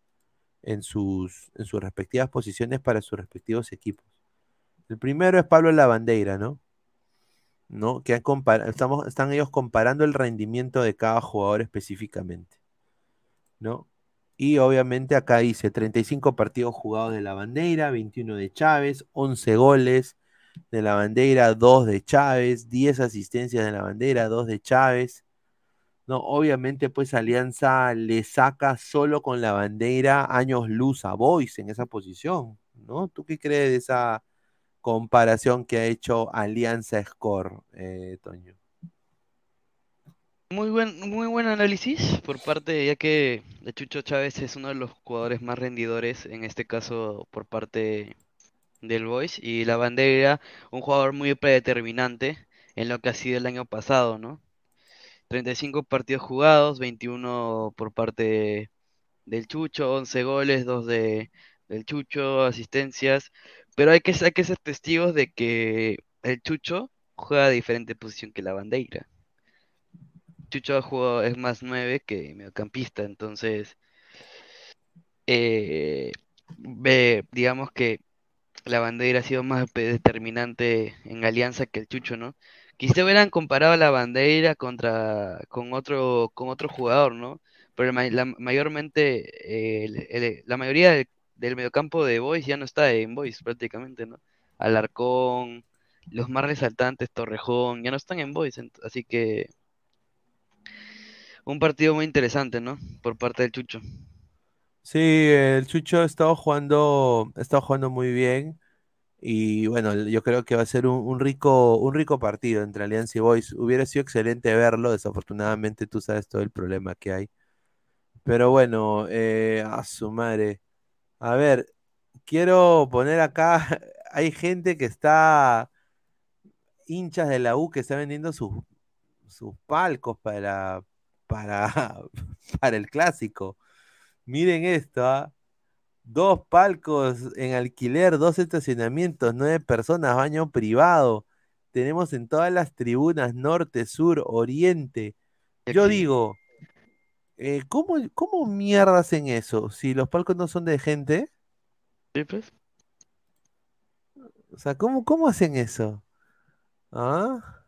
en sus, en sus respectivas posiciones para sus respectivos equipos. El primero es Pablo Lavandeira, ¿no? ¿No? Que han estamos, están ellos comparando el rendimiento de cada jugador específicamente, ¿no? Y obviamente acá dice 35 partidos jugados de la bandera, 21 de Chávez, 11 goles de la bandera, 2 de Chávez, 10 asistencias de la bandera, 2 de Chávez. No, obviamente pues Alianza le saca solo con la bandera años luz a Boys en esa posición, ¿no? ¿Tú qué crees de esa comparación que ha hecho Alianza Score, eh, Toño?
Muy buen, muy buen análisis por parte, ya que Chucho Chávez es uno de los jugadores más rendidores, en este caso por parte del Boys, y la Bandera, un jugador muy predeterminante en lo que ha sido el año pasado, ¿no? 35 partidos jugados, 21 por parte del Chucho, 11 goles, 2 de, del Chucho, asistencias, pero hay que, hay que ser testigos de que el Chucho juega de diferente posición que la Bandeira. Chucho es más 9 que mediocampista, entonces eh, digamos que la bandera ha sido más determinante en Alianza que el Chucho, ¿no? Quizá hubieran comparado la bandera contra con otro con otro jugador, ¿no? Pero la- mayormente eh, la mayoría del, del mediocampo de Boys ya no está en Boys prácticamente, ¿no? Alarcón, los más resaltantes, Torrejón, ya no están en Boys, así que un partido muy interesante, ¿no? Por parte del Chucho.
Sí, el Chucho ha estado jugando, jugando muy bien. Y bueno, yo creo que va a ser un, un rico, un rico partido entre Alianza y Boys. Hubiera sido excelente verlo, desafortunadamente tú sabes todo el problema que hay. Pero bueno, eh, a su madre. A ver, quiero poner acá, *laughs* hay gente que está hinchas de la U que está vendiendo sus, sus palcos para, para, *laughs* para el clásico. Miren esto, ¿ah? Dos palcos en alquiler, dos estacionamientos, nueve personas, baño privado. Tenemos en todas las tribunas, norte, sur, oriente. Yo digo, eh, ¿cómo, cómo mierda hacen eso? Si los palcos no son de gente,
Sí, pues.
o sea, ¿cómo, cómo hacen eso? ¿Ah?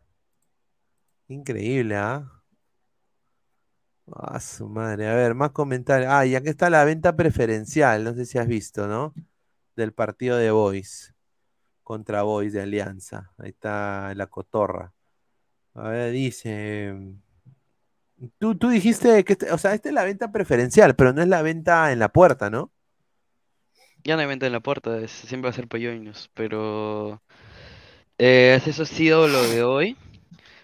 Increíble, ¿ah? Ah, su madre. A ver, más comentarios. Ah, y aquí está la venta preferencial. No sé si has visto, ¿no? Del partido de Boys contra Boys de Alianza. Ahí está la cotorra. A ver, dice. Tú, tú dijiste que, este- o sea, esta es la venta preferencial, pero no es la venta en la puerta, ¿no?
Ya no hay venta en la puerta, es- siempre va a ser Polloños, pero eh, eso ha sido lo de hoy,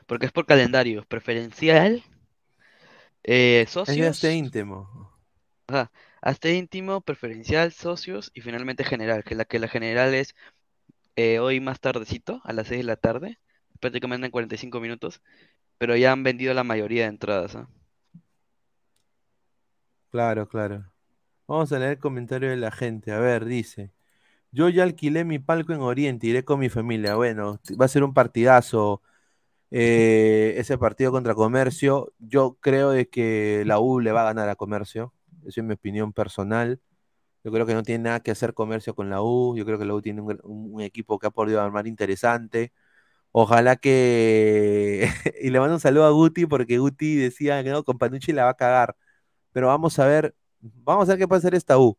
porque es por calendario, preferencial, eh, socios,
este íntimo.
hasta íntimo, preferencial, socios y finalmente general, que la que la general es eh, hoy más tardecito, a las 6 de la tarde, prácticamente en 45 minutos, pero ya han vendido la mayoría de entradas, ¿ah?
Claro, claro. Vamos a leer el comentario de la gente. A ver, dice. Yo ya alquilé mi palco en Oriente, iré con mi familia. Bueno, va a ser un partidazo eh, ese partido contra Comercio. Yo creo de que la U le va a ganar a Comercio. Esa es mi opinión personal. Yo creo que no tiene nada que hacer Comercio con la U. Yo creo que la U tiene un equipo que ha podido armar interesante. Ojalá que... *laughs* y le mando un saludo a Guti porque Guti decía que no, con Panucci la va a cagar. Pero vamos a ver, vamos a ver qué puede hacer esta U.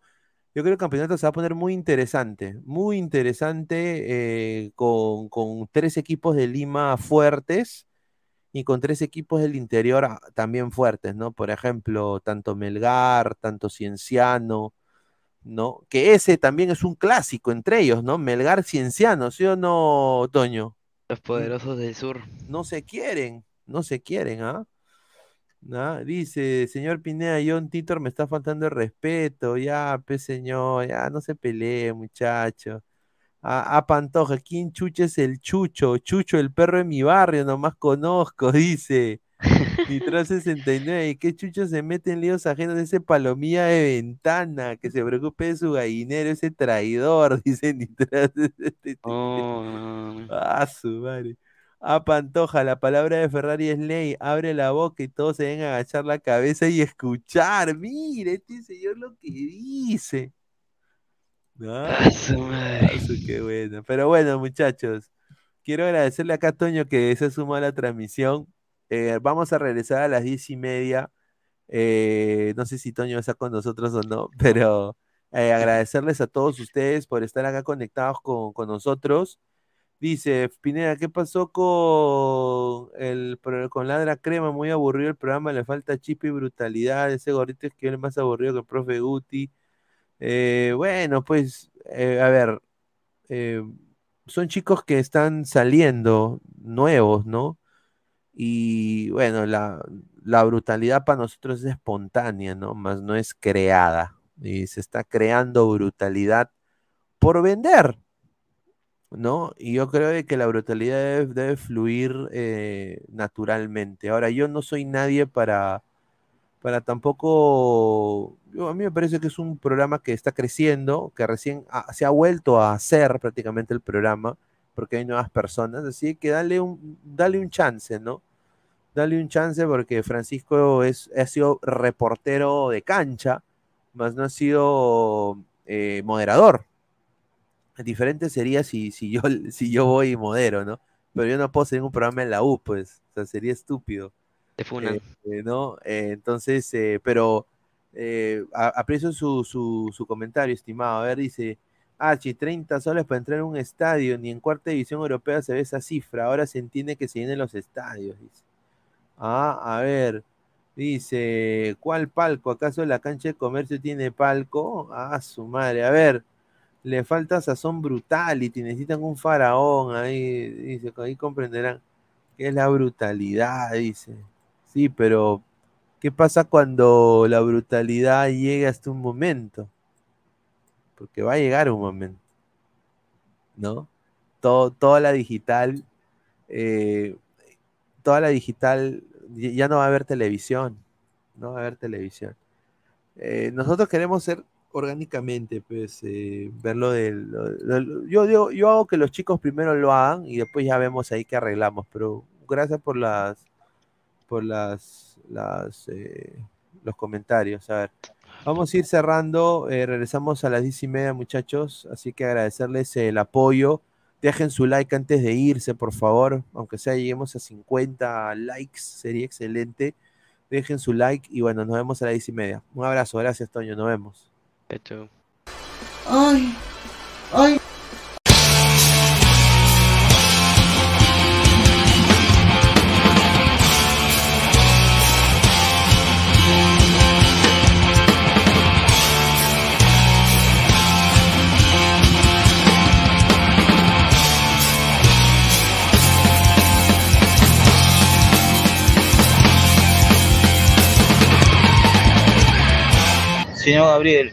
Yo creo que el campeonato se va a poner muy interesante, muy interesante eh, con, con tres equipos de Lima fuertes y con tres equipos del interior también fuertes, ¿no? Por ejemplo, tanto Melgar, tanto Cienciano, ¿no? Que ese también es un clásico entre ellos, ¿no? Melgar Cienciano, ¿sí o no, Toño?
Los poderosos del sur.
No se quieren, no se quieren, ¿ah? ¿Ah? Dice, señor Pineda, John Titor me está faltando el respeto, ya, pe señor, ya, no se pelee, muchacho. A, a Pantoja, ¿quién chucha es el Chucho? Chucho, el perro de mi barrio, nomás conozco, *laughs* dice. Nitro 69, ¿y qué chucho se mete en líos ajenos de ese palomilla de ventana? Que se preocupe de su gallinero, ese traidor, *laughs* dice Nitro 69.
Oh, no, no, no.
Ah, su madre. A Pantoja, la palabra de Ferrari es ley. Abre la boca y todos se a agachar la cabeza y escuchar. Mire, este señor lo que dice. *laughs*
Su,
qué bueno. Pero bueno, muchachos, quiero agradecerle acá a Toño que se sumó a la transmisión. Eh, vamos a regresar a las diez y media. Eh, no sé si Toño está con nosotros o no, pero eh, agradecerles a todos ustedes por estar acá conectados con, con nosotros. Dice Pineda, ¿qué pasó con el con Ladra Crema? Muy aburrido el programa, le falta chip y brutalidad. Ese gordito es que es más aburrido que el profe Guti. Eh, bueno, pues, eh, a ver, eh, son chicos que están saliendo nuevos, ¿no? Y bueno, la, la brutalidad para nosotros es espontánea, ¿no? Más no es creada. Y se está creando brutalidad por vender, ¿no? Y yo creo de que la brutalidad debe, fluir eh, naturalmente. Ahora, yo no soy nadie para, para tampoco... a mí me parece que es un programa que está creciendo, que recién se ha vuelto a hacer prácticamente el programa, porque hay nuevas personas, así que dale un, dale un chance, ¿no? Dale un chance porque Francisco es, ha sido reportero de cancha, más no ha sido eh, moderador. Diferente sería si, si, yo, *laughs* si yo voy y modero, ¿no? Pero yo no puedo hacer un programa en la U, pues, o sea, sería estúpido.
Te funan.
Eh, eh, ¿no? Eh, entonces, eh, pero aprecio su, su, su comentario, estimado. A ver, dice, H, 30 soles para entrar a un estadio, ni en cuarta división europea se ve esa cifra, ahora se entiende que se llenen los estadios, dice. Ah, a ver, dice, ¿cuál palco? ¿Acaso la cancha de comercio tiene palco? Ah, su madre, a ver, le falta sazón brutality, necesitan un faraón, ahí, dice, ahí comprenderán qué es la brutalidad, dice. Sí, pero ¿qué pasa cuando la brutalidad llega hasta un momento? Porque va a llegar un momento, ¿no? Toda la digital, eh, toda la digital, ya no va a haber televisión, no va a haber televisión. Eh, nosotros queremos ser orgánicamente, pues, eh, verlo del... lo- lo- yo, yo, yo hago que los chicos primero lo hagan y después ya vemos ahí qué arreglamos, pero gracias por las por las, las eh, los comentarios. A ver, vamos a ir cerrando. eh, regresamos a las diez y media, muchachos. Así que agradecerles el apoyo. Dejen su like antes de irse, por favor. Aunque sea lleguemos a 50 likes, sería excelente. Dejen su like y bueno, nos vemos a las diez y media. Un abrazo, gracias, Toño. Nos vemos.
Esto.
Ay, ay.
señor Gabriel,